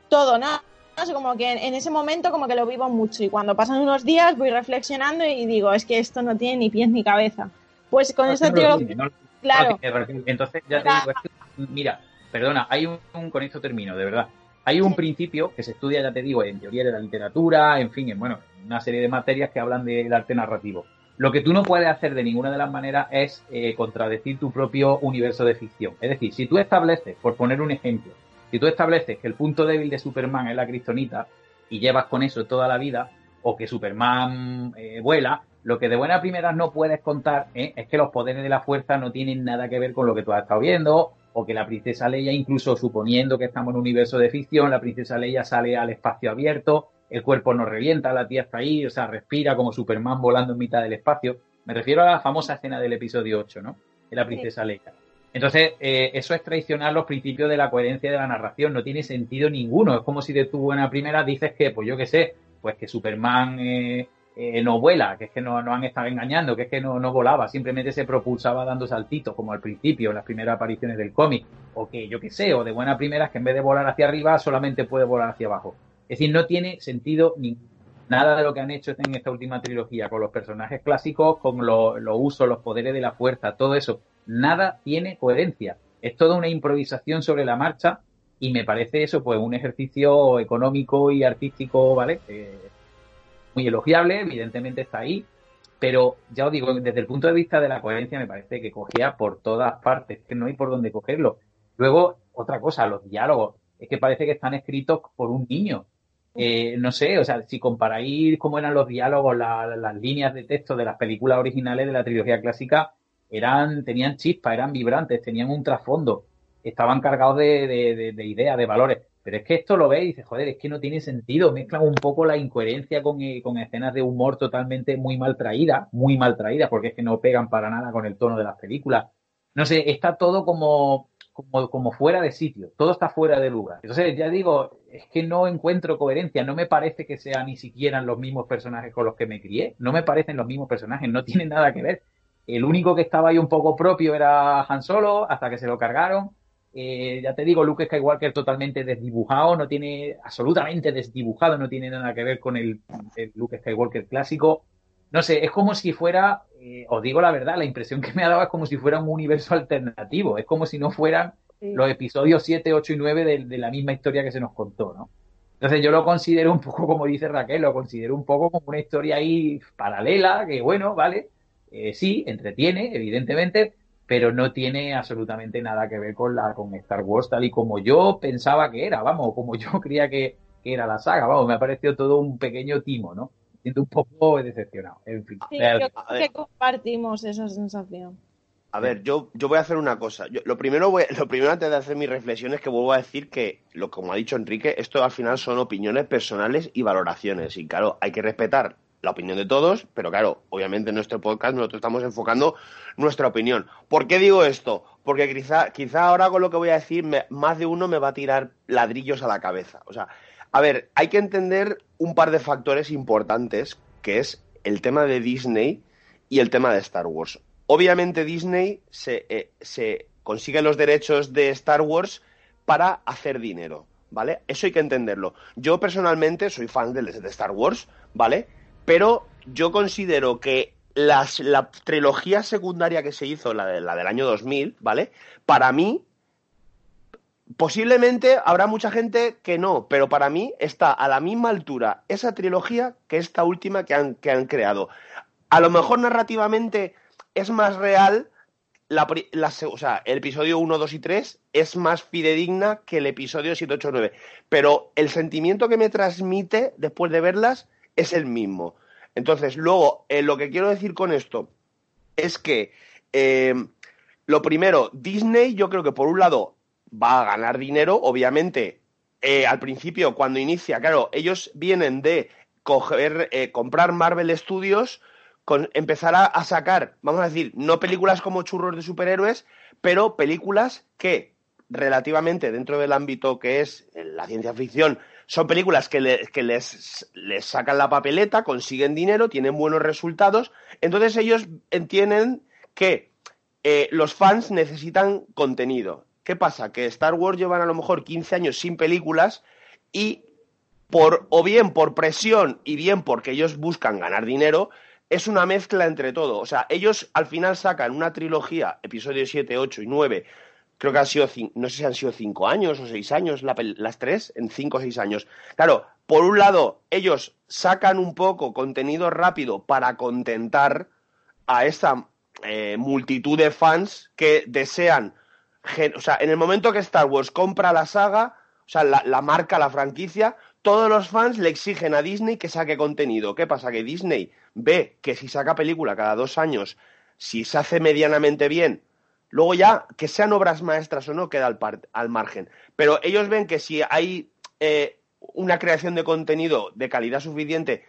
todo, ¿no? no sé, como que en ese momento como que lo vivo mucho y cuando pasan unos días voy reflexionando y digo, es que esto no tiene ni pies ni cabeza. Pues con no, esta trilogía... No, claro. Entonces ya te digo, es que, mira, perdona, hay un, un, con esto termino, de verdad. Hay un principio que se estudia, ya te digo, en teoría de la literatura, en fin, en, bueno, una serie de materias que hablan del arte narrativo. Lo que tú no puedes hacer de ninguna de las maneras es eh, contradecir tu propio universo de ficción. Es decir, si tú estableces, por poner un ejemplo, si tú estableces que el punto débil de Superman es la kriptonita y llevas con eso toda la vida, o que Superman eh, vuela, lo que de buena primera no puedes contar ¿eh? es que los poderes de la fuerza no tienen nada que ver con lo que tú has estado viendo, o que la princesa Leia, incluso suponiendo que estamos en un universo de ficción, la princesa Leia sale al espacio abierto, el cuerpo no revienta, la tía está ahí, o sea, respira como Superman volando en mitad del espacio. Me refiero a la famosa escena del episodio 8, ¿no? de la princesa Leia. Entonces, eh, eso es traicionar los principios de la coherencia de la narración, no tiene sentido ninguno. Es como si de tu buena primera dices que, pues yo qué sé, pues que Superman eh, eh, no vuela, que es que no, no, han estado engañando, que es que no, no volaba, simplemente se propulsaba dando saltitos, como al principio, en las primeras apariciones del cómic, o que yo qué sé, o de buena primera que en vez de volar hacia arriba solamente puede volar hacia abajo. Es decir, no tiene sentido ni nada de lo que han hecho en esta última trilogía, con los personajes clásicos, con los usos, los poderes de la fuerza, todo eso nada tiene coherencia. Es toda una improvisación sobre la marcha y me parece eso, pues, un ejercicio económico y artístico, ¿vale? Eh, muy elogiable, evidentemente está ahí, pero ya os digo, desde el punto de vista de la coherencia me parece que cogía por todas partes, que no hay por dónde cogerlo. Luego, otra cosa, los diálogos, es que parece que están escritos por un niño. Eh, no sé, o sea, si comparáis cómo eran los diálogos, las líneas de texto de las películas originales de la trilogía clásica, eran, tenían chispa, eran vibrantes, tenían un trasfondo, estaban cargados de, ideas, de valores. Pero es que esto lo veis y dices, joder, es que no tiene sentido. Mezclan un poco la incoherencia con, eh, con escenas de humor totalmente muy mal traídas, muy mal traídas, porque es que no pegan para nada con el tono de las películas. No sé, está todo como, como, como fuera de sitio, todo está fuera de lugar. Entonces, ya digo, es que no encuentro coherencia, no me parece que sean ni siquiera los mismos personajes con los que me crié, no me parecen los mismos personajes, no tienen nada que ver. El único que estaba ahí un poco propio era Han Solo, hasta que se lo cargaron. Eh, ya te digo, Luke Skywalker totalmente desdibujado, no tiene, absolutamente desdibujado, no tiene nada que ver con el, Luke Skywalker clásico. No sé, es como si fuera, eh, os digo la verdad, la impresión que me ha dado es como si fuera un universo alternativo, es como si no fueran los episodios 7, 8 y 9 de, de, la misma historia que se nos contó, ¿no? Entonces yo lo considero un poco, como dice Raquel, lo considero un poco como una historia ahí paralela, que bueno, vale, eh, sí, entretiene, evidentemente, pero no tiene absolutamente nada que ver con la con Star Wars tal y como yo pensaba que era, vamos, como yo creía que, era la saga, vamos, me ha parecido todo un pequeño timo, ¿no? Siento un poco decepcionado, en fin. Sí, yo creo que compartimos esa sensación. A ver, yo, yo voy a hacer una cosa. lo, primero voy, lo primero antes de hacer mis reflexiones que vuelvo a decir que, lo, como ha dicho Enrique, esto al final son opiniones personales y valoraciones. Y claro, hay que respetar la opinión de todos, pero claro, obviamente en nuestro podcast nosotros estamos enfocando nuestra opinión. ¿Por qué digo esto? Porque quizá, quizá ahora con lo que voy a decir, más de uno me va a tirar ladrillos a la cabeza. O sea, a ver, hay que entender un par de factores importantes, que es el tema de Disney y el tema de Star Wars. Obviamente Disney se, eh, consigue los derechos de Star Wars para hacer dinero, ¿vale? Eso hay que entenderlo. Yo personalmente soy fan de, de Star Wars, ¿vale? Pero yo considero que la trilogía secundaria que se hizo, la, de, la del año 2000, ¿vale? Para mí, posiblemente habrá mucha gente que no, pero para mí está a la misma altura esa trilogía que esta última que han, que han creado. A lo mejor narrativamente es más real, la, o sea, el episodio 1, 2 y 3 es más fidedigna que el episodio 7, 8, 9. Pero el sentimiento que me transmite después de verlas es el mismo. Entonces, luego, eh, lo que quiero decir con esto es que, eh, lo primero, Disney yo creo que por un lado va a ganar dinero, obviamente, eh, al principio, cuando inicia, claro, ellos vienen de coger, comprar Marvel Studios, con, empezar a, a sacar, vamos a decir, no películas como churros de superhéroes, pero películas que relativamente dentro del ámbito que es la ciencia ficción son películas que, les, les, sacan la papeleta, consiguen dinero, tienen buenos resultados, entonces ellos entienden que eh, los fans necesitan contenido. ¿Qué pasa? Que Star Wars llevan a lo mejor 15 años sin películas y por o bien por presión y bien porque ellos buscan ganar dinero, es una mezcla entre todo. O sea, ellos al final sacan una trilogía, episodios 7, 8 y 9, creo que han sido, no sé si han sido cinco años o seis años las tres, en cinco o seis años. Claro, por un lado, ellos sacan un poco contenido rápido para contentar a esa eh, multitud de fans que desean, o sea, en el momento que Star Wars compra la saga, o sea, la, marca, la franquicia, todos los fans le exigen a Disney que saque contenido. ¿Qué pasa? Que Disney ve que si saca película cada dos años, si se hace medianamente bien, Luego ya, que sean obras maestras o no, queda al, al margen. Pero ellos ven que si hay eh, una creación de contenido de calidad suficiente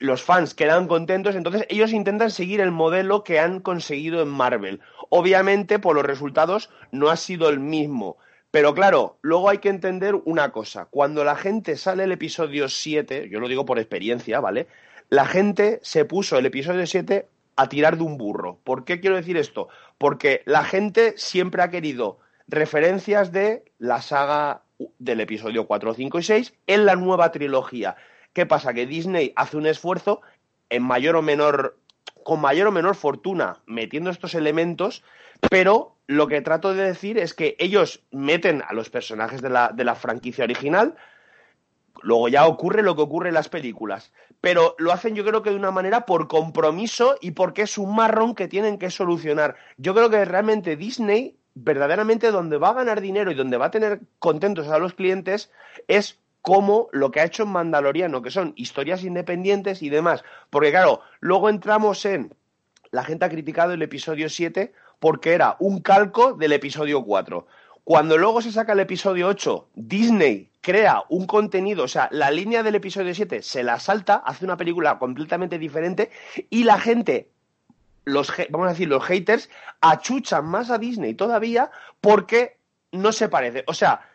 los fans quedan contentos, entonces ellos intentan seguir el modelo que han conseguido en Marvel. Obviamente, por los resultados no ha sido el mismo. Pero claro, luego hay que entender una cosa. Cuando la gente sale el episodio 7, yo lo digo por experiencia, ¿vale? La gente se puso el episodio 7 a tirar de un burro. ¿Por qué quiero decir esto? Porque la gente siempre ha querido referencias de la saga del episodio 4, 5 y 6 en la nueva trilogía. ¿Qué pasa? Que Disney hace un esfuerzo en mayor o menor, con mayor o menor fortuna, metiendo estos elementos, pero lo que trato de decir es que ellos meten a los personajes de la, de la franquicia original, luego ya ocurre lo que ocurre en las películas, pero lo hacen yo creo que de una manera por compromiso y porque es un marrón que tienen que solucionar. Yo creo que realmente Disney verdaderamente donde va a ganar dinero y donde va a tener contentos a los clientes es como lo que ha hecho en Mandaloriano, que son historias independientes y demás. Porque claro, luego entramos en... La gente ha criticado el episodio 7 porque era un calco del episodio 4. Cuando luego se saca el episodio 8, Disney crea un contenido, o sea, la línea del episodio 7 se la salta, hace una película completamente diferente y la gente, los, vamos a decir, los haters, achuchan más a Disney todavía porque no se parece. O sea,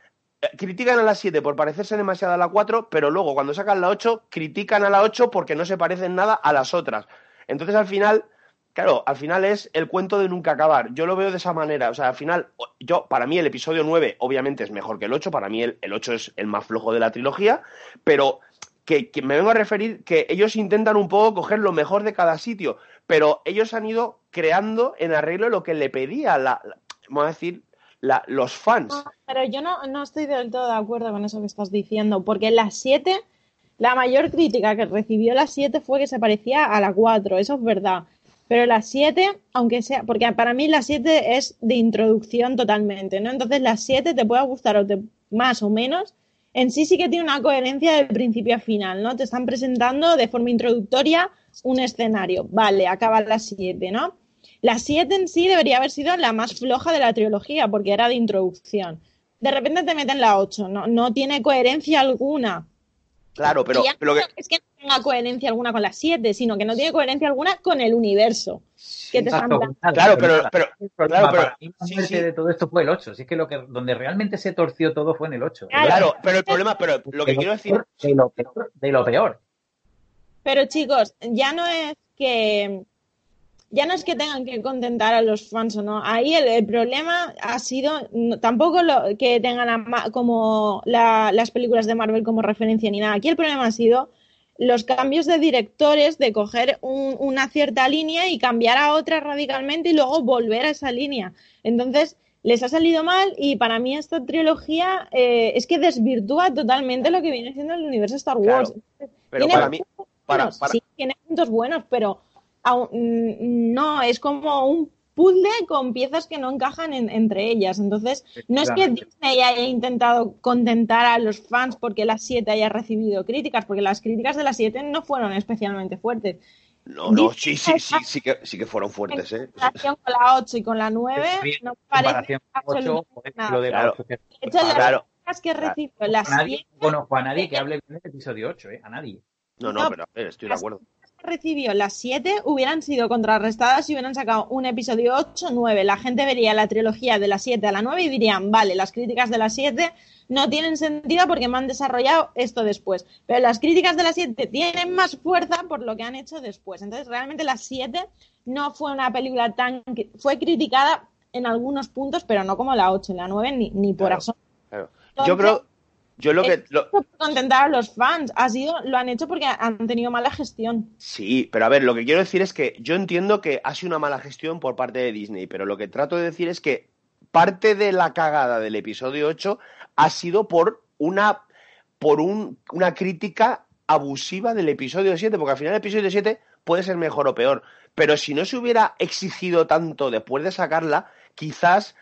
critican a la 7 por parecerse demasiado a la 4, pero luego cuando sacan la 8, critican a la 8 porque no se parecen nada a las otras. Entonces al final, claro, al final es el cuento de nunca acabar. Yo lo veo de esa manera. O sea, al final, yo, para mí el episodio 9 obviamente es mejor que el 8, para mí el, el 8 es el más flojo de la trilogía, pero que, me vengo a referir que ellos intentan un poco coger lo mejor de cada sitio, pero ellos han ido creando en arreglo lo que le pedía la, la vamos a decir, la, los fans. No, pero yo no, no, estoy del todo de acuerdo con eso que estás diciendo, porque la 7, la mayor crítica que recibió la 7 fue que se parecía a la 4, eso es verdad. Pero la 7, aunque sea, porque para mí la 7 es de introducción totalmente, ¿no? Entonces la 7 te puede gustar o te, más o menos, en sí sí que tiene una coherencia del principio a final, ¿no? Te están presentando de forma introductoria un escenario, vale, acaba la 7, ¿no? La 7 en sí debería haber sido la más floja de la trilogía porque era de introducción. De repente te meten la 8, no, no tiene coherencia alguna. Claro, pero, Ya pero no que- es que no tenga coherencia alguna con la 7, sino que no tiene coherencia alguna con el universo. que te Exacto, Claro, pero, pero, problema claro, pero- para mí la sí, muerte sí. de todo esto fue el 8. Si es que, lo que donde realmente se torció todo fue en el 8. Claro. claro, pero el problema, pero lo que quiero decir, De lo peor. De lo peor. Pero chicos, ya no es que ya no es que tengan que contentar a los fans o no. Ahí el, el problema ha sido no- tampoco lo, que tengan a como la- las películas de Marvel como referencia ni nada. Aquí el problema ha sido los cambios de directores, de coger un- una cierta línea y cambiar a otra radicalmente y luego volver a esa línea. Entonces, les ha salido mal y para mí esta trilogía eh, es que desvirtúa totalmente lo que viene siendo el universo Star Wars. pero Tiene para mí, para, buenos, Sí, tiene puntos buenos, pero no, es como un puzzle con piezas que no encajan en- entre ellas. Entonces, no es que. Disney haya intentado contentar a los fans porque la 7 haya recibido críticas, porque las críticas de la 7 no fueron especialmente fuertes. no, no, sí, sí, sí, sí que, sí que fueron fuertes, ¿eh? En comparación con la 8 y con la 9, Bien, no parece comparación con 8, absolutamente nada. de la Claro. 8 que- De hecho, las Claro. críticas que recibió la a nadie, 7 no conozco a nadie que hable bien del episodio 8, ¿eh? A nadie. No, no, No, pero a ver, estoy de acuerdo. Recibió las 7 hubieran sido contrarrestadas si hubieran sacado un episodio 8, 9. La gente vería la trilogía de la 7 a la 9 y dirían, vale, las críticas de la 7 no tienen sentido porque me han desarrollado esto después. Pero las críticas de la 7 tienen más fuerza por lo que han hecho después. Entonces, realmente la 7 no fue una película tan... fue criticada en algunos puntos, pero no como la 8 y la 9 ni, ni por Claro. asomo. Claro. Yo creo, yo lo que, lo- contentar a los fans. Ha sido, lo han hecho porque han tenido mala gestión. Sí, pero a ver, lo que quiero decir es que yo entiendo que ha sido una mala gestión por parte de Disney, pero lo que trato de decir es que parte de la cagada del episodio 8 ha sido por una por un- una crítica abusiva del episodio 7, porque al final el episodio 7 puede ser mejor o peor, pero si no se hubiera exigido tanto después de sacarla, quizás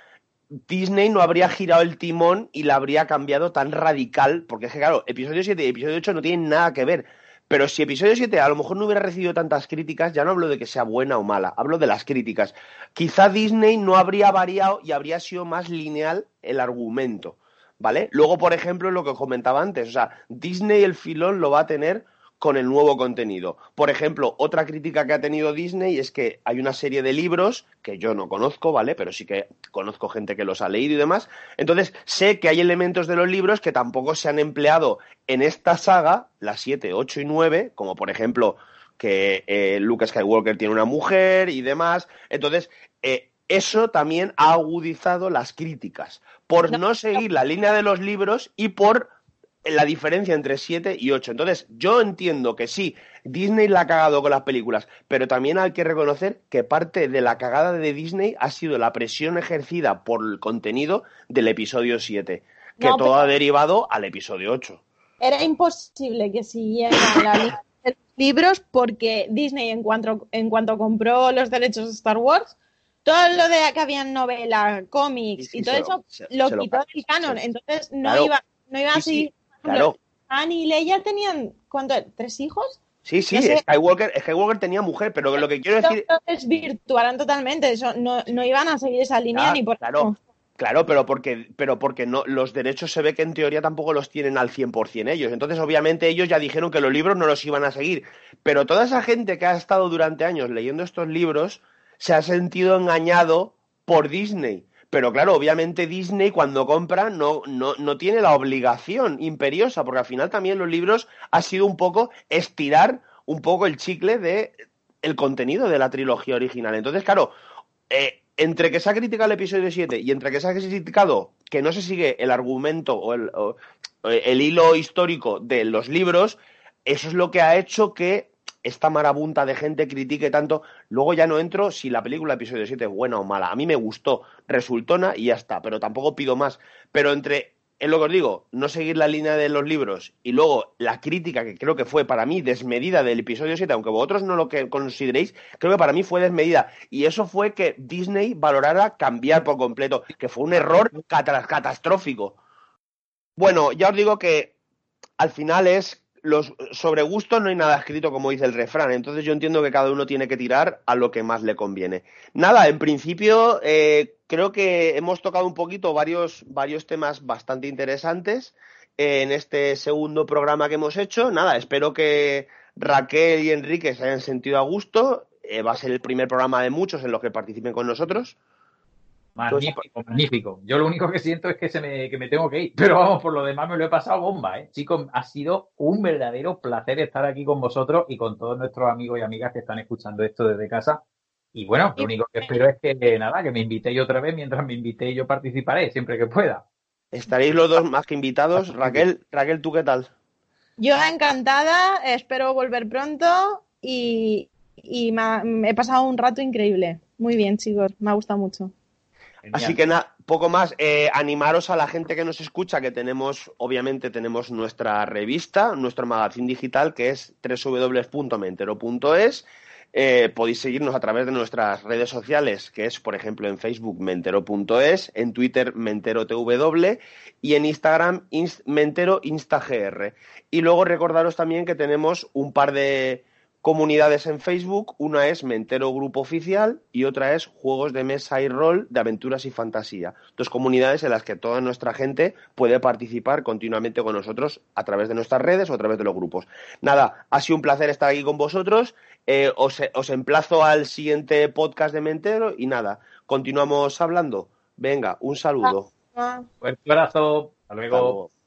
Disney no habría girado el timón y la habría cambiado tan radical, porque es que claro, episodio 7 y episodio 8 no tienen nada que ver. Pero si episodio 7 a lo mejor no hubiera recibido tantas críticas, ya no hablo de que sea buena o mala, hablo de las críticas. Quizá Disney no habría variado y habría sido más lineal el argumento, ¿vale? Luego, por ejemplo, lo que comentaba antes, o sea, Disney el filón lo va a tener con el nuevo contenido. Por ejemplo, otra crítica que ha tenido Disney es que hay una serie de libros que yo no conozco, ¿vale? Pero sí que conozco gente que los ha leído y demás. Entonces, sé que hay elementos de los libros que tampoco se han empleado en esta saga, las 7, 8 y 9, como por ejemplo que eh, Luke Skywalker tiene una mujer y demás. Entonces, eh, eso también ha agudizado las críticas por no seguir la línea de los libros y por la diferencia entre 7 y 8. Entonces, yo entiendo que sí, Disney la ha cagado con las películas, pero también hay que reconocer que parte de la cagada de Disney ha sido la presión ejercida por el contenido del episodio 7, que No, todo ha derivado al episodio 8. Era imposible que siguiera la línea de los libros porque Disney, en cuanto, en cuanto compró los derechos de Star Wars, todo lo de que habían novela, cómics y todo lo- eso se- lo se quitó del canon. se- Entonces no Claro. iba, no iba a seguir. Claro. Han y Leia tenían, ¿cuánto? ¿Tres hijos? Sí, sí, No sé. Skywalker, Skywalker tenía mujer, pero lo que quiero decir... Lo desvirtuaran totalmente. Eso, no, no iban a seguir esa línea Ah, ni por claro, claro, pero porque, pero porque no, los derechos se ve que en teoría tampoco los tienen al 100% ellos. Entonces, obviamente, ellos ya dijeron que los libros no los iban a seguir. Pero toda esa gente que ha estado durante años leyendo estos libros se ha sentido engañado por Disney. Pero claro, obviamente Disney cuando compra no, no, no tiene la obligación imperiosa, porque al final también los libros ha sido un poco estirar un poco el chicle de el contenido de la trilogía original. Entonces, claro, eh, entre que se ha criticado el episodio 7 y entre que se ha criticado que no se sigue el argumento o el, o el hilo histórico de los libros, eso es lo que ha hecho que esta marabunta de gente critique tanto. Luego ya no entro si la película episodio 7 es buena o mala. A mí me gustó, resultona y ya está, pero tampoco pido más. Pero entre, es lo que os digo, no seguir la línea de los libros y luego la crítica que creo que fue para mí desmedida del episodio 7, aunque vosotros no lo consideréis, creo que para mí fue desmedida. Y eso fue que Disney valorara cambiar por completo, que fue un error cata- catastrófico. Bueno, ya os digo que al final es los sobre gustos no hay nada escrito como dice el refrán, entonces yo entiendo que cada uno tiene que tirar a lo que más le conviene. Nada, en principio eh, creo que hemos tocado un poquito varios, varios temas bastante interesantes en este segundo programa que hemos hecho. Nada, espero que Raquel y Enrique se hayan sentido a gusto. Eh, va a ser el primer programa de muchos en los que participen con nosotros. Magnífico, magnífico. Yo lo único que siento es que, se me, que me tengo que ir. Pero vamos, por lo demás me lo he pasado bomba, ¿eh? Chicos, ha sido un verdadero placer estar aquí con vosotros y con todos nuestros amigos y amigas que están escuchando esto desde casa. Y bueno, lo único que espero es que, nada, que me invitéis otra vez. Mientras me invitéis, yo participaré siempre que pueda. Estaréis los dos más que invitados. Raquel, Raquel, ¿tú qué tal? Yo encantada, espero volver pronto y, y me, ha- me he pasado un rato increíble. Muy bien, chicos, me ha gustado mucho. Así que nada, poco más. Eh, animaros a la gente que nos escucha, que tenemos, obviamente, tenemos nuestra revista, nuestro magazine digital, que es www.mentero.es. Eh, podéis seguirnos a través de nuestras redes sociales, que es, por ejemplo, en Facebook mentero.es, en Twitter menterotw y en Instagram inst- mentero instagr. Y luego recordaros también que tenemos un par de comunidades en Facebook. Una es Mentero Grupo Oficial y otra es Juegos de Mesa y Rol de Aventuras y Fantasía. Dos comunidades en las que toda nuestra gente puede participar continuamente con nosotros a través de nuestras redes o a través de los grupos. Nada, ha sido un placer estar aquí con vosotros. Eh, os, os emplazo al siguiente podcast de Mentero y nada, continuamos hablando. Venga, un saludo. Fuerte abrazo. Hasta luego. Hasta luego.